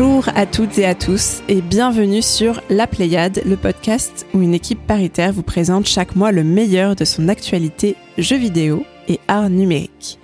Bonjour à toutes et à tous et bienvenue sur La Pléiade, le podcast où une équipe paritaire vous présente chaque mois le meilleur de son actualité jeux vidéo et art numérique.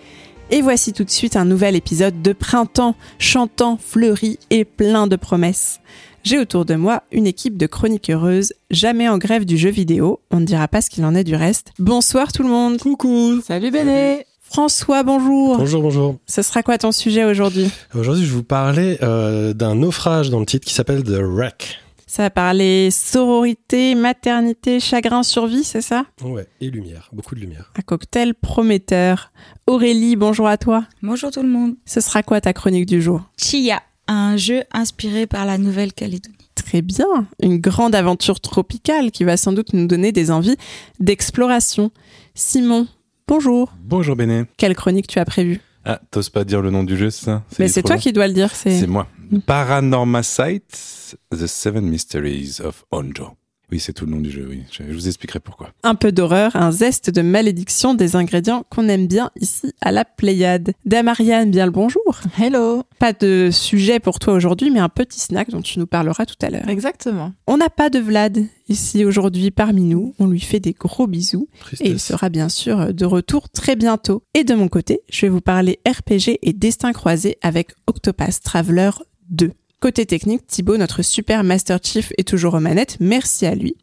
Et voici tout de suite un nouvel épisode de printemps, chantant, fleuri et plein de promesses. J'ai autour de moi une équipe de chroniques heureuses, jamais en grève du jeu vidéo, on ne dira pas ce qu'il en est du reste. Bonsoir tout le monde Coucou Salut Béné François, bonjour. Bonjour, bonjour. Ce sera quoi ton sujet aujourd'hui Aujourd'hui, je vais vous parler euh, d'un naufrage dans le titre qui s'appelle The Wreck. Ça va parler sororité, maternité, chagrin, survie, c'est ça Ouais, et lumière, beaucoup de lumière. Un cocktail prometteur. Aurélie, bonjour à toi. Bonjour tout le monde. Ce sera quoi ta chronique du jour Chia, un jeu inspiré par la Nouvelle-Calédonie. Très bien, une grande aventure tropicale qui va sans doute nous donner des envies d'exploration. Simon, bonjour. Bonjour Béné. Quelle chronique tu as prévue Ah, t'oses pas dire le nom du jeu, c'est ça? Mais c'est toi long qui dois le dire, c'est... C'est moi. Paranormal Sight, The Seven Mysteries of Onjo. Oui, c'est tout le nom du jeu, oui. Je, je vous expliquerai pourquoi. Un peu d'horreur, un zeste de malédiction, des ingrédients qu'on aime bien ici à la Pléiade. Damariane, bien le bonjour. Hello Pas de sujet pour toi aujourd'hui, mais un petit snack dont tu nous parleras tout à l'heure. Exactement. On n'a pas de Vlad ici aujourd'hui parmi nous. On lui fait des gros bisous. Et il sera bien sûr de retour très bientôt. Et de mon côté, je vais vous parler RPG et destin croisé avec Octopath Traveler 2. Côté technique, Thibaut, notre super Master Chief, est toujours aux manettes. Merci à lui.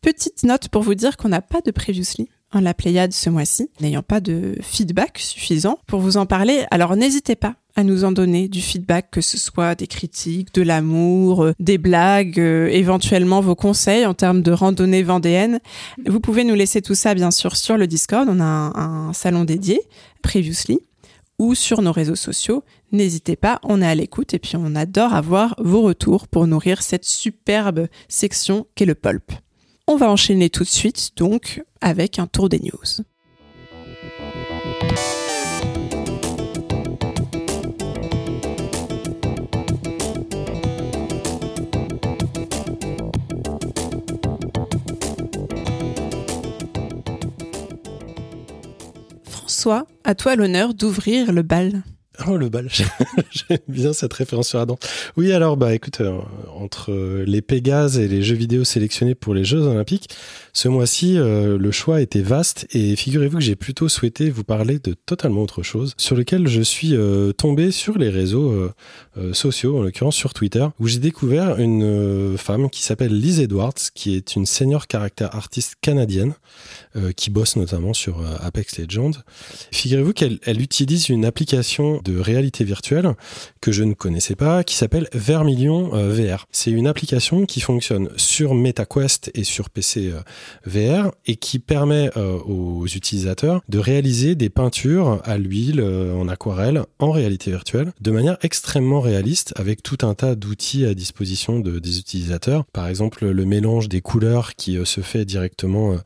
Petite note pour vous dire qu'on n'a pas de previously en la Pléiade ce mois-ci, n'ayant pas de feedback suffisant pour vous en parler. Alors n'hésitez pas à nous en donner du feedback, que ce soit des critiques, de l'amour, euh, des blagues, euh, éventuellement vos conseils en termes de randonnée vendéenne. Vous pouvez nous laisser tout ça bien sûr sur le Discord, on a un, un salon dédié, Previously, ou sur nos réseaux sociaux. N'hésitez pas, on est à l'écoute et puis on adore avoir vos retours pour nourrir cette superbe section qu'est le pulp. On va enchaîner tout de suite donc avec un tour des news. François, à toi l'honneur d'ouvrir le bal. Oh, le bal. J'aime bien cette référence sur Adam. Oui, alors, bah, écoute, euh, entre euh, les Pégases et les jeux vidéo sélectionnés pour les Jeux Olympiques, ce mois-ci, euh, le choix était vaste et figurez-vous que j'ai plutôt souhaité vous parler de totalement autre chose, sur lequel je suis tombé sur les réseaux sociaux, en l'occurrence sur Twitter, où j'ai découvert une femme qui s'appelle Liz Edwards, qui est une senior caractère artiste canadienne, qui bosse notamment sur Apex Legends. Figurez-vous qu'elle elle utilise une application de réalité virtuelle que je ne connaissais pas, qui s'appelle Vermilion euh, VR. C'est une application qui fonctionne sur MetaQuest et sur PC euh, VR et qui permet euh, aux utilisateurs de réaliser des peintures à l'huile, en aquarelle, en réalité virtuelle, de manière extrêmement réaliste, avec tout un tas d'outils à disposition de, des utilisateurs. Par exemple, le mélange des couleurs qui se fait directement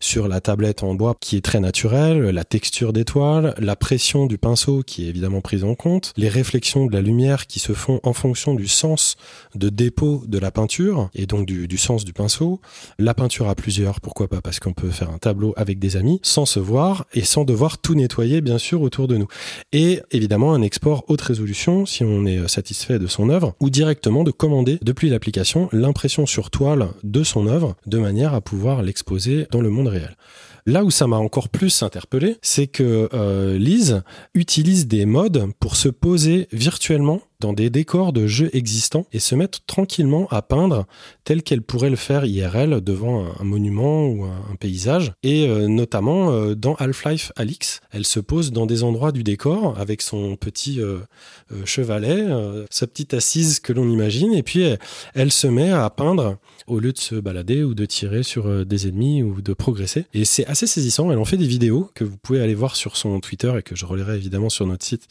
sur la tablette en bois, qui est très naturel, la texture des toiles, la pression du pinceau qui est évidemment prise en compte, les réflexions de la lumière qui se font en fonction du sens de dépôt de la peinture et donc du, du sens du pinceau, la peinture à plusieurs, pourquoi pas Parce qu'on peut faire un tableau avec des amis sans se voir et sans devoir tout nettoyer bien sûr autour de nous. Et évidemment un export haute résolution si on est satisfait de son œuvre ou directement de commander depuis l'application l'impression sur toile de son œuvre de manière à pouvoir l'exposer dans le monde réel. Là où ça m'a encore plus interpellé, c'est que euh, Lise utilise des modes pour se poser virtuellement dans des décors de jeux existants et se mettre tranquillement à peindre tel qu'elle pourrait le faire IRL devant un, monument ou un, paysage. Et euh, notamment euh, dans Half-Life Alix, elle se pose dans des endroits du décor avec son petit euh, chevalet, sa petite assise que l'on imagine, et puis elle, elle se met à peindre au lieu de se balader ou de tirer sur des ennemis ou de progresser. Et c'est assez saisissant. Elle en fait des vidéos que vous pouvez aller voir sur son Twitter et que je relayerai évidemment sur notre site.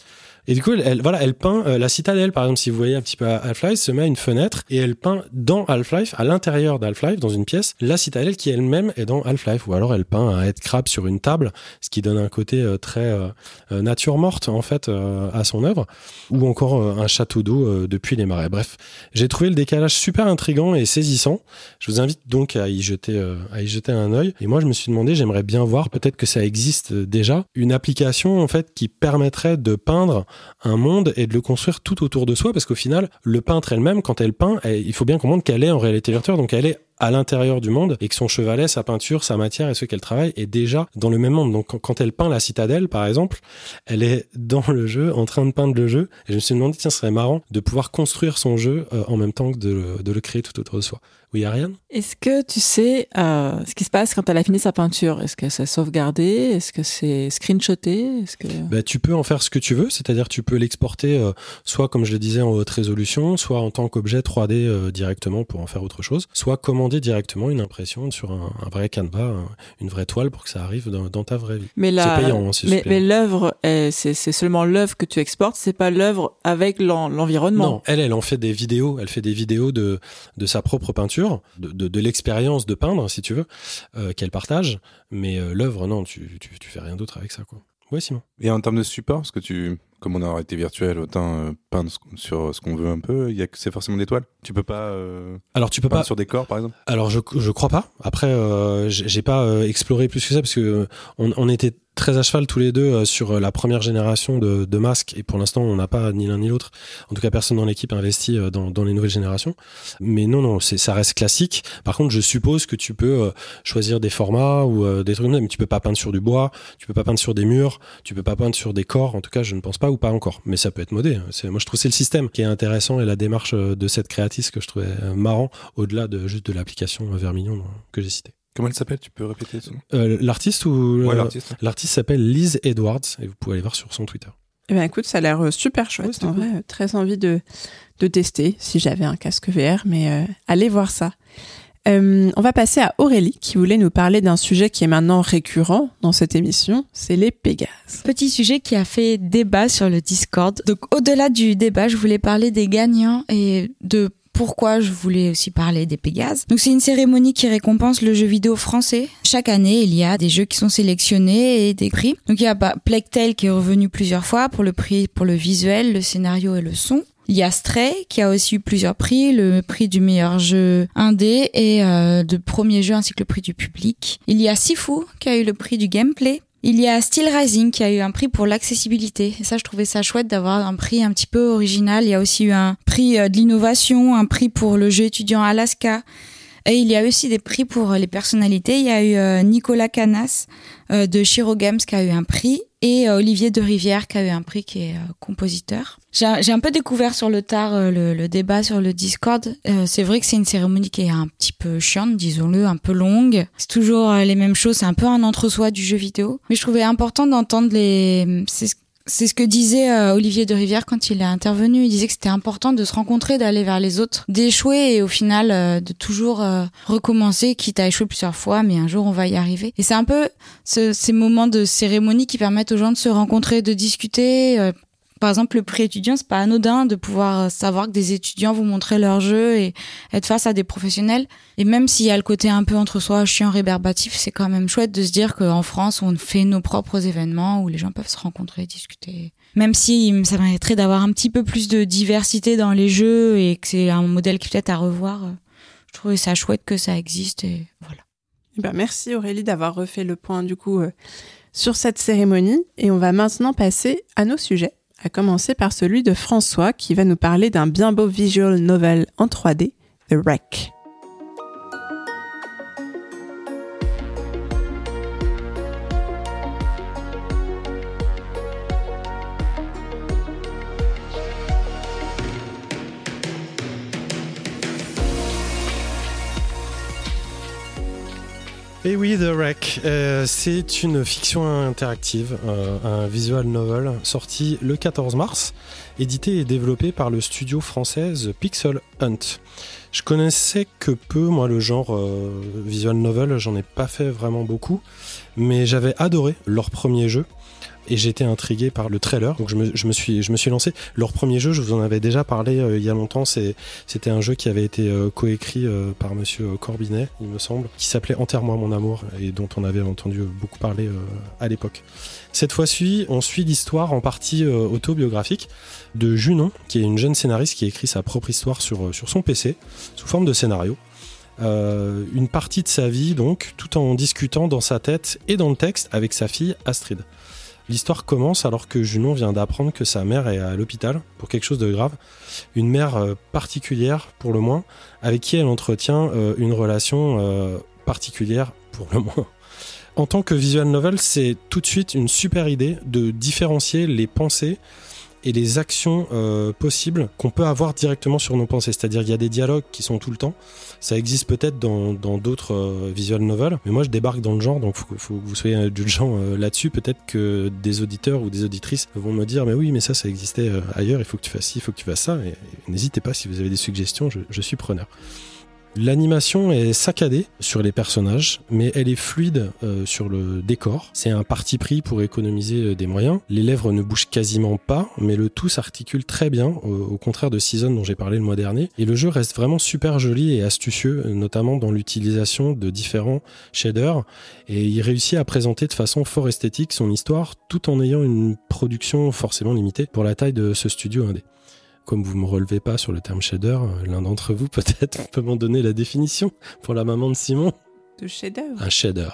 Et du coup, elle, voilà, elle peint euh, la citadelle, par exemple, si vous voyez un petit peu Half-Life, se met à une fenêtre et elle peint dans Half-Life, à l'intérieur d'Half-Life, dans une pièce, la citadelle qui elle-même est dans Half-Life. Ou alors elle peint un headcrab sur une table, ce qui donne un côté euh, très euh, euh, nature morte, en fait, euh, à son œuvre. Ou encore un château d'eau depuis les marais. Bref, j'ai trouvé le décalage super intrigant et saisissant. Je vous invite donc à y jeter, à y jeter un œil. Et moi, je me suis demandé, j'aimerais bien voir, peut-être que ça existe déjà, une application en fait qui permettrait de peindre un monde et de le construire tout autour de soi, parce qu'au final, le peintre elle-même, quand elle peint, il faut bien comprendre qu'elle est en réalité virtuelle, donc elle est à l'intérieur du monde et que son chevalet, sa peinture, sa matière et ce qu'elle travaille est déjà dans le même monde. Donc quand elle peint la citadelle, par exemple, elle est dans le jeu, en train de peindre le jeu. Et je me suis demandé, tiens, ce serait marrant de pouvoir construire son jeu euh, en même temps que de, de, le créer tout autour de soi. Oui, Ariane? Est-ce que tu sais euh, ce qui se passe quand elle a fini sa peinture? Est-ce que c'est sauvegardé? Est-ce que c'est screenshoté? Est-ce que... Bah, tu peux en faire ce que tu veux, c'est-à-dire tu peux l'exporter euh, soit, comme je le disais, en haute résolution, soit en tant qu'objet 3D euh, directement pour en faire autre chose, soit commander directement une impression sur un, vrai canevas, une vraie toile pour que ça arrive dans, dans ta vraie vie. Mais c'est payant, hein, mais, mais l'œuvre, c'est seulement l'œuvre que tu exportes, c'est pas l'œuvre avec l'environnement. Non, elle, elle en fait des vidéos, elle fait des vidéos de, de sa propre peinture de, de, l'expérience de peindre, si tu veux, euh, qu'elle partage. Mais euh, l'œuvre, non, tu, tu, tu, fais rien d'autre avec ça, quoi. Ouais, Simon. Et en termes de support, parce que tu, comme on a arrêté virtuel, autant euh, peindre sur ce qu'on veut un peu. Il y a c'est forcément des toiles. Tu peux pas. Alors tu peux pas sur des corps, par exemple? Alors je je crois pas. Après, j'ai pas exploré plus que ça parce que on, on était très à cheval tous les deux euh, sur euh, la première génération de, de masques et pour l'instant on n'a pas ni l'un ni l'autre. En tout cas personne dans l'équipe investi euh, dans, dans, les nouvelles générations. Mais non non ça reste classique. Par contre je suppose que tu peux choisir des formats ou des trucs comme ça, mais tu peux pas peindre sur du bois, tu peux pas peindre sur des murs, tu peux pas peindre sur des corps. En tout cas je ne pense pas ou pas encore. Mais ça peut être modé. C'est moi je trouve c'est le système qui est intéressant et la démarche de cette créatrice que je trouvais marrant au-delà de juste de l'application Vermillon que j'ai cité. Comment elle s'appelle? Tu peux répéter son nom? Euh, L'artiste ou ouais, l'artiste. L'artiste s'appelle Liz Edwards et vous pouvez aller voir sur son Twitter. Eh ben écoute, ça a l'air euh, super chouette. en vrai, très envie de, de tester si j'avais un casque VR, mais euh, allez voir ça. Euh, on va passer à Aurélie qui voulait nous parler d'un sujet qui est maintenant récurrent dans cette émission, c'est les Pégases. Petit sujet qui a fait débat sur le Discord. Donc au-delà du débat, je voulais parler des gagnants et de pourquoi je voulais aussi parler des Pégases. Donc c'est une cérémonie qui récompense le jeu vidéo français. Chaque année, il y a des jeux qui sont sélectionnés et des prix. Donc il y a bah, Tale qui est revenu plusieurs fois pour le prix pour le visuel, le scénario et le son. Il y a Stray qui a aussi eu plusieurs prix, le prix du meilleur jeu indé et euh, de premier jeu ainsi que le prix du public. Il y a Sifu qui a eu le prix du gameplay il y a Steel Rising qui a eu un prix pour l'accessibilité. Et ça, je trouvais ça chouette d'avoir un prix un petit peu original. Il y a aussi eu un prix euh, de l'innovation, un prix pour le jeu étudiant Alaska. Et il y a aussi des prix pour les personnalités. Il y a eu euh, Nicolas Canas euh, de Shiro Games qui a eu un prix et euh, Olivier de Rivière qui a eu un prix qui est euh, compositeur. J'ai un peu découvert sur le tard euh, le, débat sur le Discord. c'est vrai que c'est une cérémonie qui est un petit peu chiante, disons-le, un peu longue. C'est toujours les mêmes choses, c'est un peu un entre-soi du jeu vidéo. Mais je trouvais important d'entendre les... C'est ce que disait euh, Olivier de Rivière quand il est intervenu. Il disait que c'était important de se rencontrer, d'aller vers les autres, d'échouer et au final euh, de toujours euh, recommencer, quitte à échouer plusieurs fois, mais un jour on va y arriver. Et c'est un peu ces moments de cérémonie qui permettent aux gens de se rencontrer, de discuter, par exemple, le prix étudiant, c'est pas anodin de pouvoir savoir que des étudiants vont montrer leur jeu et être face à des professionnels. Et même s'il y a le côté un peu entre soi chiant rébarbatif, c'est quand même chouette de se dire qu'en France, on fait nos propres événements où les gens peuvent se rencontrer, discuter. Même si ça mériterait d'avoir un petit peu plus de diversité dans les jeux et que c'est un modèle qui peut-être à revoir. Je trouvais ça chouette que ça existe et voilà. Eh ben merci Aurélie d'avoir refait le point du coup euh, sur cette cérémonie et on va maintenant passer à nos sujets à commencer par celui de François qui va nous parler d'un bien beau visual novel en 3D, The Wreck. Et oui, The Wreck, euh, c'est une fiction interactive, euh, un visual novel sorti le 14 mars, édité et développé par le studio français Pixel Hunt. Je connaissais que peu, moi, le genre euh, visual novel, j'en ai pas fait vraiment beaucoup, mais j'avais adoré leur premier jeu et j'étais intrigué par le trailer. Donc je me, suis, je me suis lancé. Leur premier jeu, je vous en avais déjà parlé euh, il y a longtemps. C'était un jeu qui avait été euh, coécrit euh, par Monsieur Corbinet, il me semble, qui s'appelait Enterre-moi mon amour et dont on avait entendu beaucoup parler à l'époque. Cette fois-ci, on suit l'histoire en partie autobiographique de Junon, qui est une jeune scénariste qui écrit sa propre histoire sur, sur son PC sous forme de scénario. Une partie de sa vie, donc, tout en discutant dans sa tête et dans le texte avec sa fille Astrid. L'histoire commence alors que Junon vient d'apprendre que sa mère est à l'hôpital pour quelque chose de grave. Une mère euh, particulière, pour le moins, avec qui elle entretient euh, une relation euh, particulière, pour le moins. En tant que visual novel, c'est tout de suite une super idée de différencier les pensées et les actions euh, possibles qu'on peut avoir directement sur nos pensées. C'est-à-dire qu'il y a des dialogues qui sont tout le temps. Ça existe peut-être dans d'autres euh, visual novels, mais moi je débarque dans le genre, donc faut, faut que vous soyez indulgents euh, là-dessus. Peut-être que des auditeurs ou des auditrices vont me dire, mais oui, mais ça, ça existait euh, ailleurs. Il faut que tu fasses ci, il faut que tu fasses ça. N'hésitez pas si vous avez des suggestions, je suis preneur. L'animation est saccadée sur les personnages, mais elle est fluide euh, sur le décor. C'est un parti pris pour économiser euh, des moyens. Les lèvres ne bougent quasiment pas, mais le tout s'articule très bien, au, au contraire de Season dont j'ai parlé le mois dernier. Et le jeu reste vraiment super joli et astucieux, euh, notamment dans l'utilisation de différents shaders. Et il réussit à présenter de façon fort esthétique son histoire, tout en ayant une production forcément limitée pour la taille de ce studio indé comme vous me relevez pas sur le terme shader, l'un d'entre vous peut-être peut m'en donner la définition pour la maman de Simon. De chef-d'œuvre. Un shader.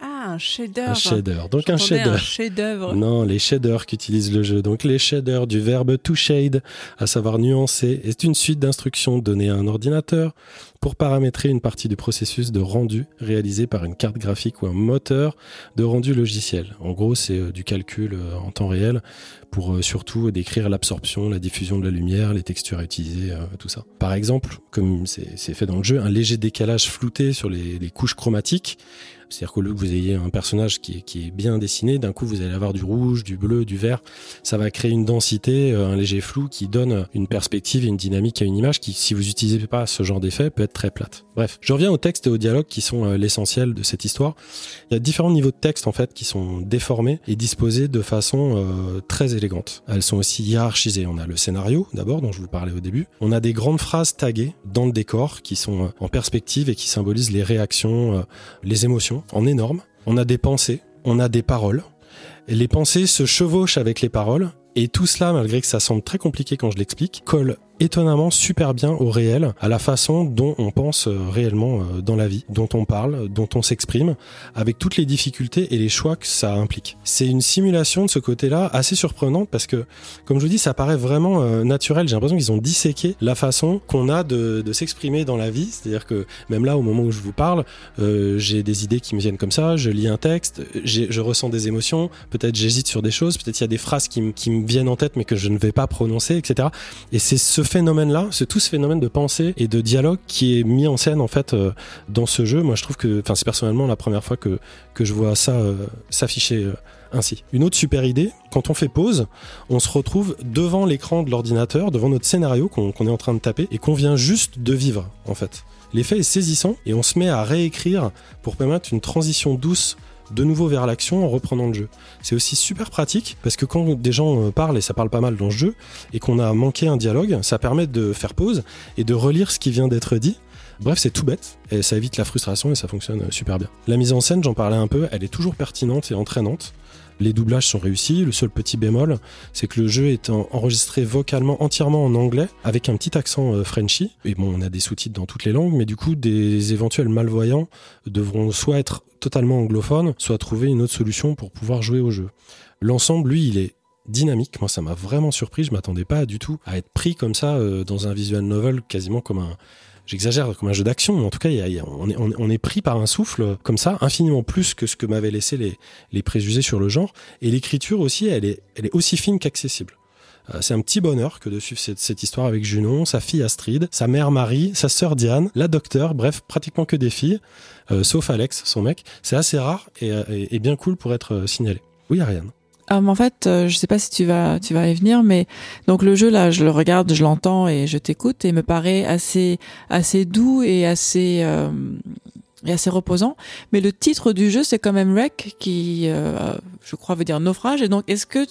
Ah, un chef-d'œuvre. Un shader. Donc un chef-d'œuvre. Non, les shaders qu'utilise le jeu. Donc les shaders du verbe to shade, à savoir nuancer, est une suite d'instructions données à un ordinateur pour paramétrer une partie du processus de rendu réalisé par une carte graphique ou un moteur de rendu logiciel. En gros, c'est euh, du calcul euh, en temps réel pour euh, surtout décrire l'absorption, la diffusion de la lumière, les textures à utiliser, euh, tout ça. Par exemple, comme c'est c'est fait dans le jeu, un léger décalage flouté sur les, les couches chromatiques c'est-à-dire qu'au lieu que vous ayez un personnage qui est, bien dessiné, d'un coup vous allez avoir du rouge, du bleu, du vert. Ça va créer une densité, euh, un léger flou qui donne une perspective et une dynamique à une image qui, si vous n'utilisez pas ce genre d'effet, peut être très plate. Bref, je reviens au texte et au dialogue qui sont euh, l'essentiel de cette histoire. Il y a différents niveaux de texte en fait qui sont déformés et disposés de façon euh, très élégante. Elles sont aussi hiérarchisées. On a le scénario d'abord dont je vous parlais au début. On a des grandes phrases taguées dans le décor qui sont en perspective et qui symbolisent les réactions, les émotions en énorme. On a des pensées, on a des paroles. Les pensées se chevauchent avec les paroles. Et tout cela, malgré que ça semble très compliqué quand je l'explique, colle étonnamment super bien au réel, à la façon dont on pense euh, réellement euh, dans la vie, dont on parle, dont on s'exprime, avec toutes les difficultés et les choix que ça implique. C'est une simulation de ce côté-là assez surprenante parce que, comme je vous dis, ça paraît vraiment euh, naturel. J'ai l'impression qu'ils ont disséqué la façon qu'on a de, s'exprimer dans la vie. C'est-à-dire que même là, au moment où je vous parle, j'ai des idées qui me viennent comme ça, je lis un texte, je ressens des émotions, peut-être j'hésite sur des choses, peut-être il y a des phrases qui me viennent en tête mais que je ne vais pas prononcer, etc. Et c'est ce phénomène-là, c'est tout ce phénomène de pensée et de dialogue qui est mis en scène en fait euh, dans ce jeu. Moi, je trouve que, enfin, c'est personnellement la première fois que que je vois ça euh, s'afficher euh, ainsi. Une autre super idée, quand on fait pause, on se retrouve devant l'écran de l'ordinateur, devant notre scénario qu'on est en train de taper et qu'on vient juste de vivre en fait. L'effet est saisissant et on se met à réécrire pour permettre une transition douce de nouveau vers l'action en reprenant le jeu. C'est aussi super pratique parce que quand des gens euh, parlent, et ça parle pas mal dans le jeu, et qu'on a manqué un dialogue, ça permet de faire pause et de relire ce qui vient d'être dit. Bref, c'est tout bête et ça évite la frustration et ça fonctionne euh, super bien. La mise en scène, j'en parlais un peu, elle est toujours pertinente et entraînante. Les doublages sont réussis. Le seul petit bémol, c'est que le jeu est en- enregistré vocalement entièrement en anglais avec un petit accent euh, Frenchy. Et bon, on a des sous-titres dans toutes les langues, mais du coup, des éventuels malvoyants devront soit être totalement anglophones, soit trouver une autre solution pour pouvoir jouer au jeu. L'ensemble, lui, il est dynamique. Moi, ça m'a vraiment surpris. Je m'attendais pas du tout à être pris comme ça euh, dans un visual novel, quasiment comme un. J'exagère comme un jeu d'action, mais en tout cas, on, est, pris par un souffle comme ça, infiniment plus que ce que m'avaient laissé les, préjugés sur le genre. Et l'écriture aussi, elle est, aussi fine qu'accessible. Euh, C'est un petit bonheur que de suivre cette, histoire avec Junon, sa fille Astrid, sa mère Marie, sa sœur Diane, la docteur, bref, pratiquement que des filles, euh, sauf Alex, son mec. C'est assez rare et, et- et bien cool pour être euh, signalé. Oui, Ariane. Ah, en fait, euh, je sais pas si tu vas, tu vas y venir, mais donc le jeu là, je le regarde, je l'entends et je t'écoute et me paraît assez, assez doux et assez, euh, et assez reposant. Mais le titre du jeu, c'est quand même Wreck, qui, euh, je crois, veut dire naufrage. Et donc, est-ce que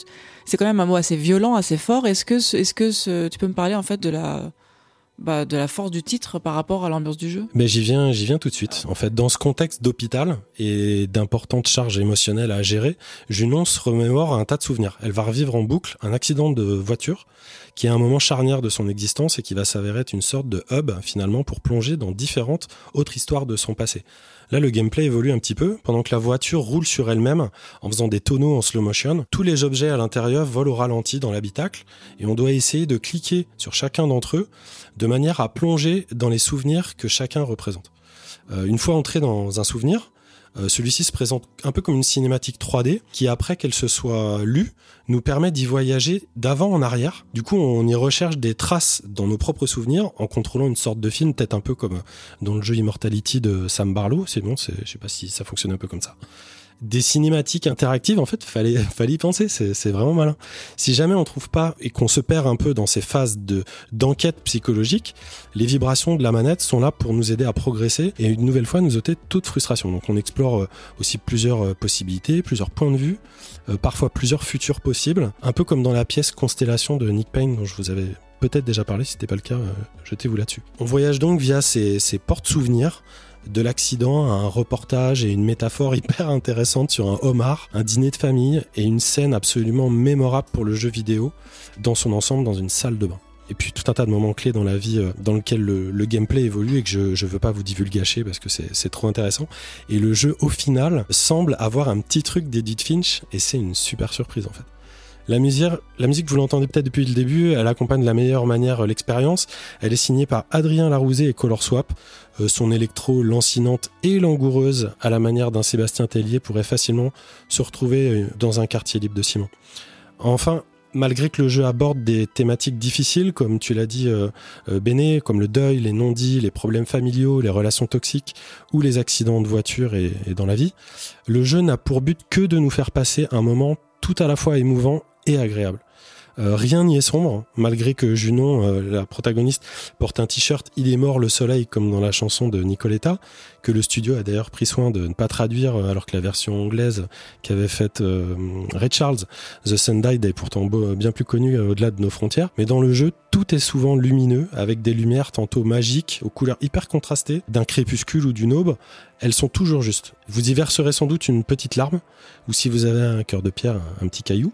c'est quand même un mot assez violent, assez fort Est-ce que, ce- est-ce que tu peux me parler en fait de la, bah, de la force du titre par rapport à l'ambiance du jeu Mais j'y viens, j'y viens tout de suite. En fait, dans ce contexte d'hôpital et d'importantes charges émotionnelles à gérer, Junon se remémore un tas de souvenirs. Elle va revivre en boucle un accident de voiture qui est un moment charnière de son existence et qui va s'avérer être une sorte de hub finalement pour plonger dans différentes autres histoires de son passé. Là, le gameplay évolue un petit peu. Pendant que la voiture roule sur elle-même en faisant des tonneaux en slow motion, tous les objets à l'intérieur volent au ralenti dans l'habitacle et on doit essayer de cliquer sur chacun d'entre eux de manière à plonger dans les souvenirs que chacun représente. Euh, une fois entré dans un souvenir, euh, celui-ci se présente un peu comme une cinématique 3D qui, après qu'elle se soit lue, nous permet d'y voyager d'avant en arrière. Du coup, on y recherche des traces dans nos propres souvenirs en contrôlant une sorte de film, peut-être un peu comme dans le jeu Immortality de Sam Barlow. C'est bon, je sais pas si ça fonctionne un peu comme ça des cinématiques interactives, en fait, fallait, fallait y penser. C'est vraiment malin. Si jamais on trouve pas et qu'on se perd un peu dans ces phases de d'enquête psychologique, les vibrations de la manette sont là pour nous aider à progresser et une nouvelle fois nous ôter toute frustration. Donc on explore euh, aussi plusieurs euh, possibilités, plusieurs points de vue, euh, parfois plusieurs futurs possibles, un peu comme dans la pièce Constellation de Nick Payne dont je vous avais peut-être déjà parlé, si c'était pas le cas, jetez-vous là-dessus. On voyage donc via ces, ces portes souvenirs de l'accident à un reportage et une métaphore hyper intéressante sur un homard, un dîner de famille et une scène absolument mémorable pour le jeu vidéo dans son ensemble dans une salle de bain. Et puis tout un tas de moments clés dans la vie euh, dans lequel le, gameplay évolue et que je ne veux pas vous divulgacher parce que c'est trop intéressant. Et le jeu au final semble avoir un petit truc d'Edith Finch et c'est une super surprise en fait. La musique, la vous l'entendez peut-être depuis le début, elle accompagne de la meilleure manière euh, l'expérience. Elle est signée par Adrien Larousé et Color Swap. Euh, son électro lancinante et langoureuse à la manière d'un Sébastien Tellier pourrait facilement se retrouver euh, dans un quartier libre de ciment. Enfin, malgré que le jeu aborde des thématiques difficiles, comme tu l'as dit, Béné, comme le deuil, les non-dits, les problèmes familiaux, les relations toxiques ou les accidents de voiture et dans la vie, le jeu n'a pour but que de nous faire passer un moment tout à la fois émouvant et agréable. Euh, rien n'y est sombre, malgré que Junon, euh, la protagoniste, porte un t-shirt Il est mort le soleil, comme dans la chanson de Nicoletta, que le studio a d'ailleurs pris soin de ne pas traduire, euh, alors que la version anglaise qu'avait faite Ray Charles, The Sun Died, est pourtant bien plus connue au-delà de nos frontières. Mais dans le jeu, tout est souvent lumineux, avec des lumières tantôt magiques, aux couleurs hyper contrastées, d'un crépuscule ou d'une aube. Elles sont toujours justes. Vous y verserez sans doute une petite larme, ou si vous avez un cœur de pierre, un petit caillou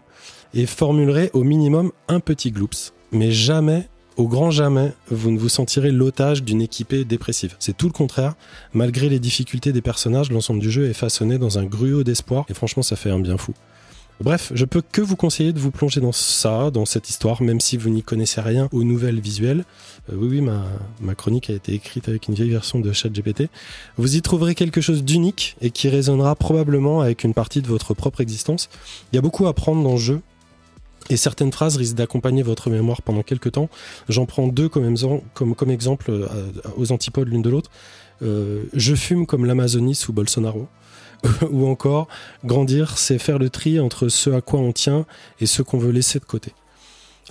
et formulerez au minimum un petit gloops. Mais jamais, au grand jamais, vous ne vous sentirez l'otage d'une équipée dépressive. C'est tout le contraire. Malgré les difficultés des personnages, l'ensemble du jeu est façonné dans un gruau d'espoir et franchement, ça fait un bien fou. Bref, je peux que vous conseiller de vous plonger dans ça, dans cette histoire, même si vous n'y connaissez rien aux nouvelles visuelles. Euh, oui, oui, ma, chronique a été écrite avec une vieille version de ChatGPT. Vous y trouverez quelque chose d'unique et qui résonnera probablement avec une partie de votre propre existence. Il y a beaucoup à prendre dans le jeu et certaines phrases risquent d'accompagner votre mémoire pendant quelques temps. J'en prends deux comme, exemple euh, aux antipodes l'une de l'autre. Euh, je fume comme l'Amazonie sous Bolsonaro. Ou encore, grandir, c'est faire le tri entre ce à quoi on tient et ce qu'on veut laisser de côté.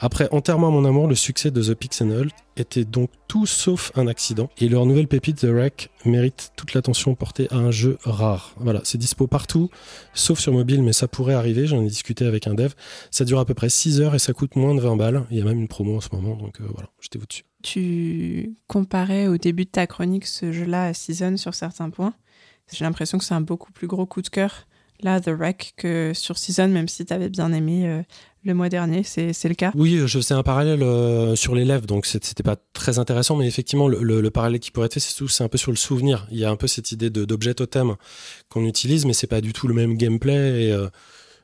Après Enterrement à mon amour, le succès de The Pixel était donc tout sauf un accident. Et leur nouvelle pépite, The Wreck, mérite toute l'attention portée à un jeu rare. Voilà, c'est dispo partout, sauf sur mobile, mais ça pourrait arriver. J'en ai discuté avec un dev. Ça dure à peu près 6 heures et ça coûte moins de 20 balles. Il y a même une promo en ce moment, donc euh, voilà, jetez-vous dessus. Tu comparais au début de ta chronique ce jeu-là à Season sur certains points. J'ai l'impression que c'est un beaucoup plus gros coup de cœur là, The Wreck, que sur Season, même si tu avais bien aimé euh, le mois dernier, c'est le cas Oui, je faisais un parallèle euh, sur l'élève, donc c'était pas très intéressant, mais effectivement, le, parallèle qui pourrait être fait, c'est un peu sur le souvenir. Il y a un peu cette idée d'objet totem qu'on utilise, mais c'est pas du tout le même gameplay. Et,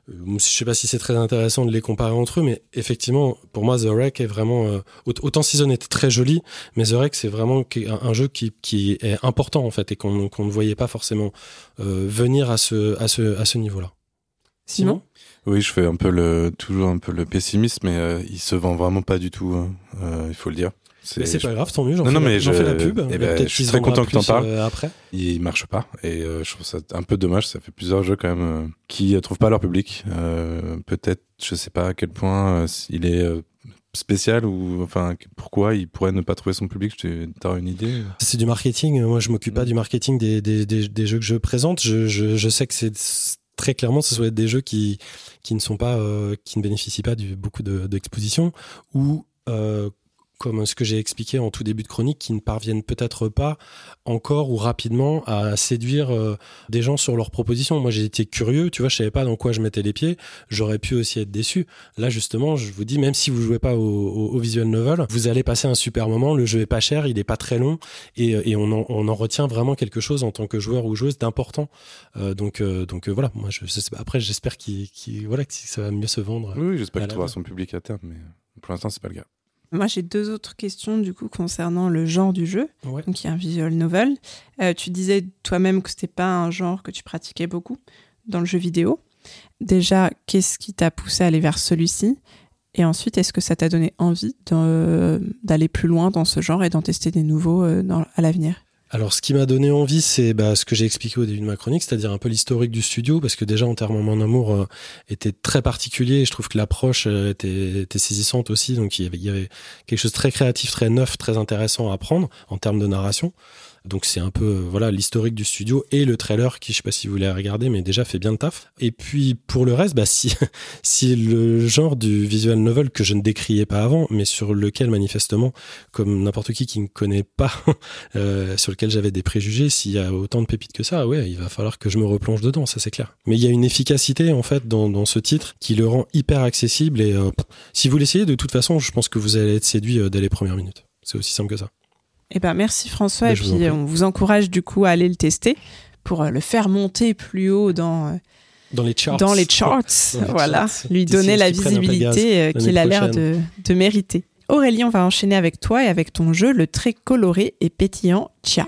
euh, je sais pas si c'est très intéressant de les comparer entre eux, mais effectivement, pour moi, The Wreck est vraiment. Euh, autant Season était très joli, mais The Wreck, c'est vraiment un, jeu qui, qui, est important, en fait, et qu'on ne voyait pas forcément venir à ce, à ce, à ce niveau-là. Simon? Oui, je fais un peu le toujours un peu le pessimiste, mais euh, il se vend vraiment pas du tout. Hein. Euh, il faut le dire. Mais c'est pas grave, tant mieux. J'en fais, mais fais la pub. Eh ben, je suis très content que tu en parles. Euh, après, il marche pas et euh, je trouve ça un peu dommage. Ça fait plusieurs jeux quand même euh, qui trouvent pas leur public. Peut-être, je sais pas à quel point il est spécial ou enfin pourquoi il pourrait ne pas trouver son public tu as une idée c'est du marketing moi je m'occupe pas du marketing des, des, des, des, jeux que je présente je, je, je sais que c'est très clairement, ce soit des jeux qui, qui ne sont pas, euh, qui ne bénéficient pas de beaucoup d'exposition ou euh, comme ce que j'ai expliqué en tout début de chronique, qui ne parviennent peut-être pas encore ou rapidement à séduire euh, des gens sur leurs propositions. Moi, j'ai été curieux, tu vois, je savais pas dans quoi je mettais les pieds. J'aurais pu aussi être déçu. Là, justement, je vous dis, même si vous jouez pas au, visual novel, vous allez passer un super moment. Le jeu est pas cher, il est pas très long, et, on, en, retient vraiment quelque chose en tant que joueur ou joueuse d'important. Euh, donc, euh, donc voilà. Moi, je, après, j'espère qu'il, voilà, que ça va mieux se vendre. Oui, j'espère qu'il trouvera son public à terme, mais pour l'instant, c'est pas le cas. Moi, j'ai deux autres questions du coup concernant le genre du jeu, qui est un visual novel. Euh, tu disais toi-même que c'était pas un genre que tu pratiquais beaucoup dans le jeu vidéo. Déjà, qu'est-ce qui t'a poussé à aller vers celui-ci? Et ensuite, est-ce que ça t'a donné envie d'aller plus loin dans ce genre et d'en tester des nouveaux euh, à l'avenir? Alors, ce qui m'a donné envie, c'est bah, ce que j'ai expliqué au début de ma chronique, c'est-à-dire un peu l'historique du studio, parce que déjà, en termes Mon Amour euh, était très particulier, et je trouve que l'approche euh, était, était, saisissante aussi, donc il y, avait, il y avait quelque chose de très créatif, très neuf, très intéressant à apprendre en termes de narration. Donc c'est un peu euh, voilà l'historique du studio et le trailer qui je sais pas si vous voulez regarder mais déjà fait bien le taf. Et puis pour le reste bah si si le genre du visual novel que je ne décriais pas avant mais sur lequel manifestement comme n'importe qui qui ne connaît pas euh, sur lequel j'avais des préjugés s'il y a autant de pépites que ça ouais il va falloir que je me replonge dedans ça c'est clair. Mais il y a une efficacité en fait dans, dans ce titre qui le rend hyper accessible et euh, si vous l'essayez de toute façon je pense que vous allez être séduit dès les premières minutes. C'est aussi simple que ça. Eh ben, merci François. et puis, on vous encourage du coup à aller le tester pour euh, le faire monter plus haut dans, euh, dans les charts. Dans les charts, voilà. Lui donner la visibilité euh, qu'il a l'air de, de mériter. Aurélie, on va enchaîner avec toi et avec ton jeu, le très coloré et pétillant Chia.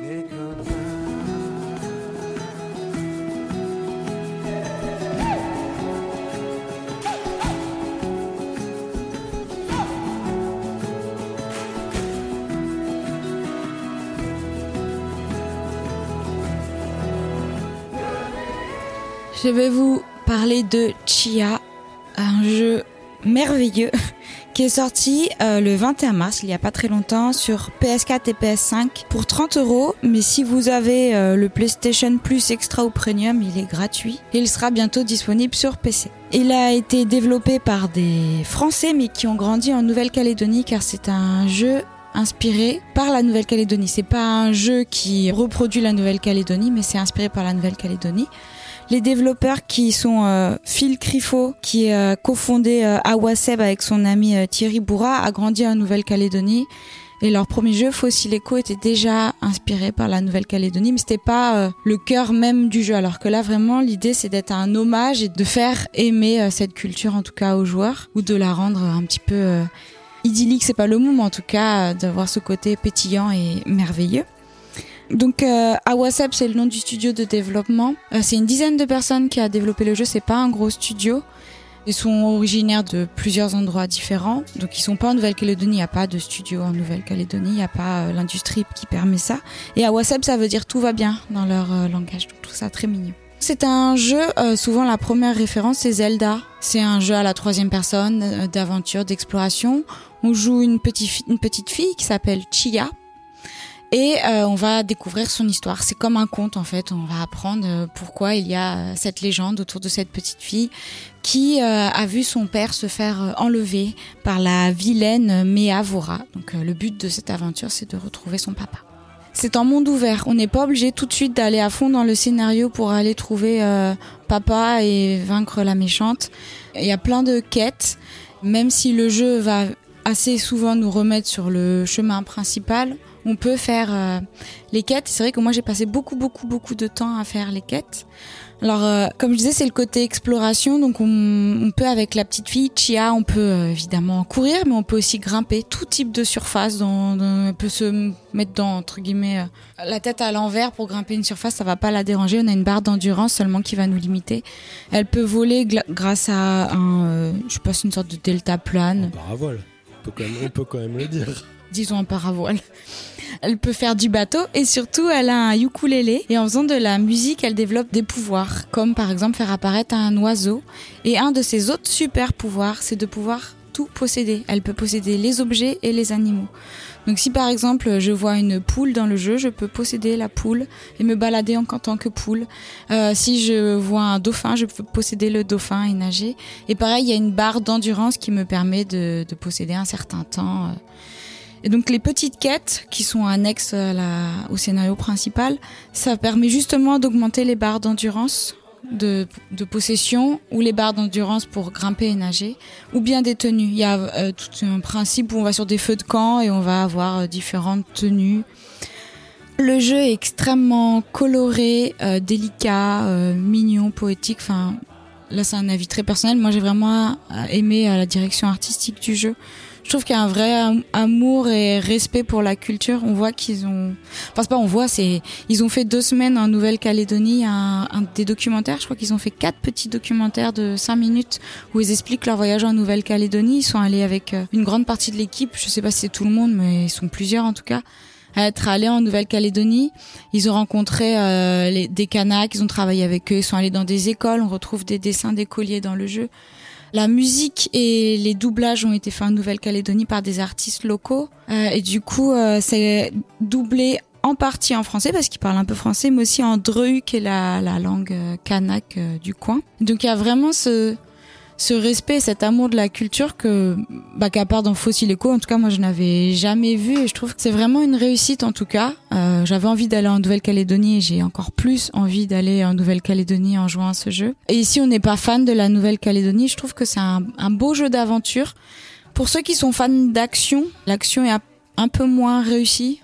Je vais vous parler de Chia, un jeu merveilleux qui est sorti euh, le 21 mars, il n'y a pas très longtemps, sur PS4 et PS5 pour 30 euros. Mais si vous avez euh, le PlayStation Plus Extra ou Premium, il est gratuit. Et il sera bientôt disponible sur PC. Il a été développé par des Français mais qui ont grandi en Nouvelle-Calédonie car c'est un jeu inspiré par la Nouvelle-Calédonie. C'est pas un jeu qui reproduit la Nouvelle-Calédonie, mais c'est inspiré par la Nouvelle-Calédonie. Les développeurs qui sont euh, Phil Crifo, qui a cofondé euh, avec son ami euh, Thierry Bourra, a grandi en Nouvelle-Calédonie. Et leur premier jeu, Fossil Echo, était déjà inspiré par la Nouvelle-Calédonie, mais c'était pas euh, le cœur même du jeu. Alors que là, vraiment, l'idée, c'est d'être un hommage et de faire aimer cette culture, en tout cas aux joueurs, ou de la rendre un petit peu idyllique, c'est pas le mot, mais en tout cas, d'avoir ce côté pétillant et merveilleux. Donc euh, Awasep c'est le nom du studio de développement. Euh, c'est une dizaine de personnes qui a développé le jeu, c'est pas un gros studio. Ils sont originaires de plusieurs endroits différents. Donc ils sont pas en Nouvelle-Calédonie, il n'y a pas de studio en Nouvelle-Calédonie, il n'y a pas euh, l'industrie qui permet ça. Et Awasep ça veut dire tout va bien dans leur euh, langage. Donc trouve ça très mignon. C'est un jeu, souvent la première référence c'est Zelda. C'est un jeu à la troisième personne, d'aventure, d'exploration. On joue une petite, une petite fille qui s'appelle Chia, et euh, on va découvrir son histoire. C'est comme un conte en fait. On va apprendre euh, pourquoi il y a euh, cette légende autour de cette petite fille qui a vu son père se faire enlever par la vilaine Meavora. Donc le but de cette aventure, c'est de retrouver son papa. C'est un monde ouvert. On n'est pas obligé tout de suite d'aller à fond dans le scénario pour aller trouver papa et vaincre la méchante. Il y a plein de quêtes. Même si le jeu va assez souvent nous remettre sur le chemin principal, on peut faire euh, les quêtes. C'est vrai que moi j'ai passé beaucoup beaucoup beaucoup de temps à faire les quêtes. Alors euh, comme je disais c'est le côté exploration donc on, peut avec la petite fille Chia on peut euh, évidemment courir mais on peut aussi grimper tout type de surface. Dans, on peut se mettre dans entre guillemets la tête à l'envers pour grimper une surface ça va pas la déranger. On a une barre d'endurance seulement qui va nous limiter. Elle peut voler grâce à un je sais pas une sorte de delta plane. Un paravoile. On peut on peut quand même le dire disons un paravoile. Elle peut faire du bateau et surtout elle a un ukulélé et en faisant de la musique elle développe des pouvoirs comme par exemple faire apparaître un oiseau et un de ses autres super pouvoirs c'est de pouvoir tout posséder. Elle peut posséder les objets et les animaux. Donc si par exemple je vois une poule dans le jeu, je peux posséder la poule et me balader en tant que poule. Euh, si je vois un dauphin, je peux posséder le dauphin et nager. Et pareil, il y a une barre d'endurance qui me permet de, posséder un certain temps. Euh, Et donc les petites quêtes qui sont annexes à la- au scénario principal, ça permet justement d'augmenter les barres d'endurance de, de possession ou les barres d'endurance pour grimper et nager, ou bien des tenues. Il y a euh, tout un principe où on va sur des feux de camp et on va avoir euh, différentes tenues. Le jeu est extrêmement coloré, euh, délicat, mignon, poétique. Enfin, là c'est un avis très personnel. Moi j'ai vraiment aimé la direction artistique du jeu. Je trouve qu'il y a un vrai am- amour et respect pour la culture. On voit qu'ils ont, enfin c'est pas on voit, c'est ils ont fait deux semaines en Nouvelle-Calédonie un, un des documentaires. Je crois qu'ils ont fait quatre petits documentaires de cinq minutes où ils expliquent leur voyage en Nouvelle-Calédonie. Ils sont allés avec euh, une grande partie de l'équipe. Je sais pas si c'est tout le monde, mais ils sont plusieurs en tout cas à être allés en Nouvelle-Calédonie. Ils ont rencontré euh, des Kanaks, ils ont travaillé avec eux, ils sont allés dans des écoles, on retrouve des dessins d'écoliers dans le jeu. La musique et les doublages ont été faits en Nouvelle-Calédonie par des artistes locaux. Euh, et du coup, euh, c'est doublé en partie en français parce qu'ils parlent un peu français, mais aussi en dreux, qui est la, la langue euh, kanak euh, du coin. Donc il y a vraiment ce, ce respect, cet amour de la culture que, bah, qu'à part dans Fossil Echo, en tout cas, moi, je n'avais jamais vu et je trouve que c'est vraiment une réussite, en tout cas. Euh, j'avais envie d'aller en Nouvelle-Calédonie et j'ai encore plus envie d'aller en Nouvelle-Calédonie en jouant à ce jeu. Et ici, on n'est pas fan de la Nouvelle-Calédonie. Je trouve que c'est un, un beau jeu d'aventure. Pour ceux qui sont fans d'action, l'action est un- peu moins réussie.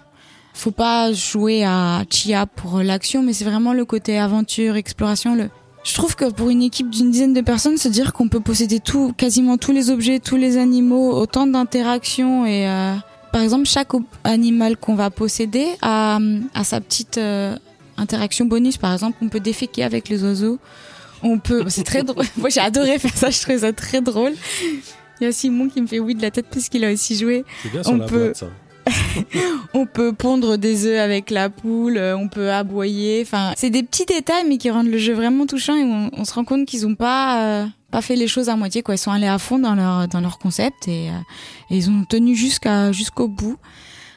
Faut pas jouer à Chia pour l'action, mais c'est vraiment le côté aventure, exploration, le, je trouve que pour une équipe d'une dizaine de personnes, se dire qu'on peut posséder tout, quasiment tous les objets, tous les animaux, autant d'interactions et euh, par exemple chaque animal qu'on va posséder a, a sa petite euh, interaction bonus. Par exemple, on peut déféquer avec les oiseaux. On peut, c'est très drôle. Moi, j'ai adoré faire ça. Je trouvais ça très drôle. Il y a Simon qui me fait oui de la tête parce qu'il a aussi joué. C'est bien sur On la peut- boîte, ça. On peut pondre des œufs avec la poule, euh, on peut aboyer. Enfin, c'est des petits détails mais qui rendent le jeu vraiment touchant et on, on se rend compte qu'ils ont pas euh, pas fait les choses à moitié quoi. Ils sont allés à fond dans leur dans leur concept et, euh, et ils ont tenu jusqu'à jusqu'au bout.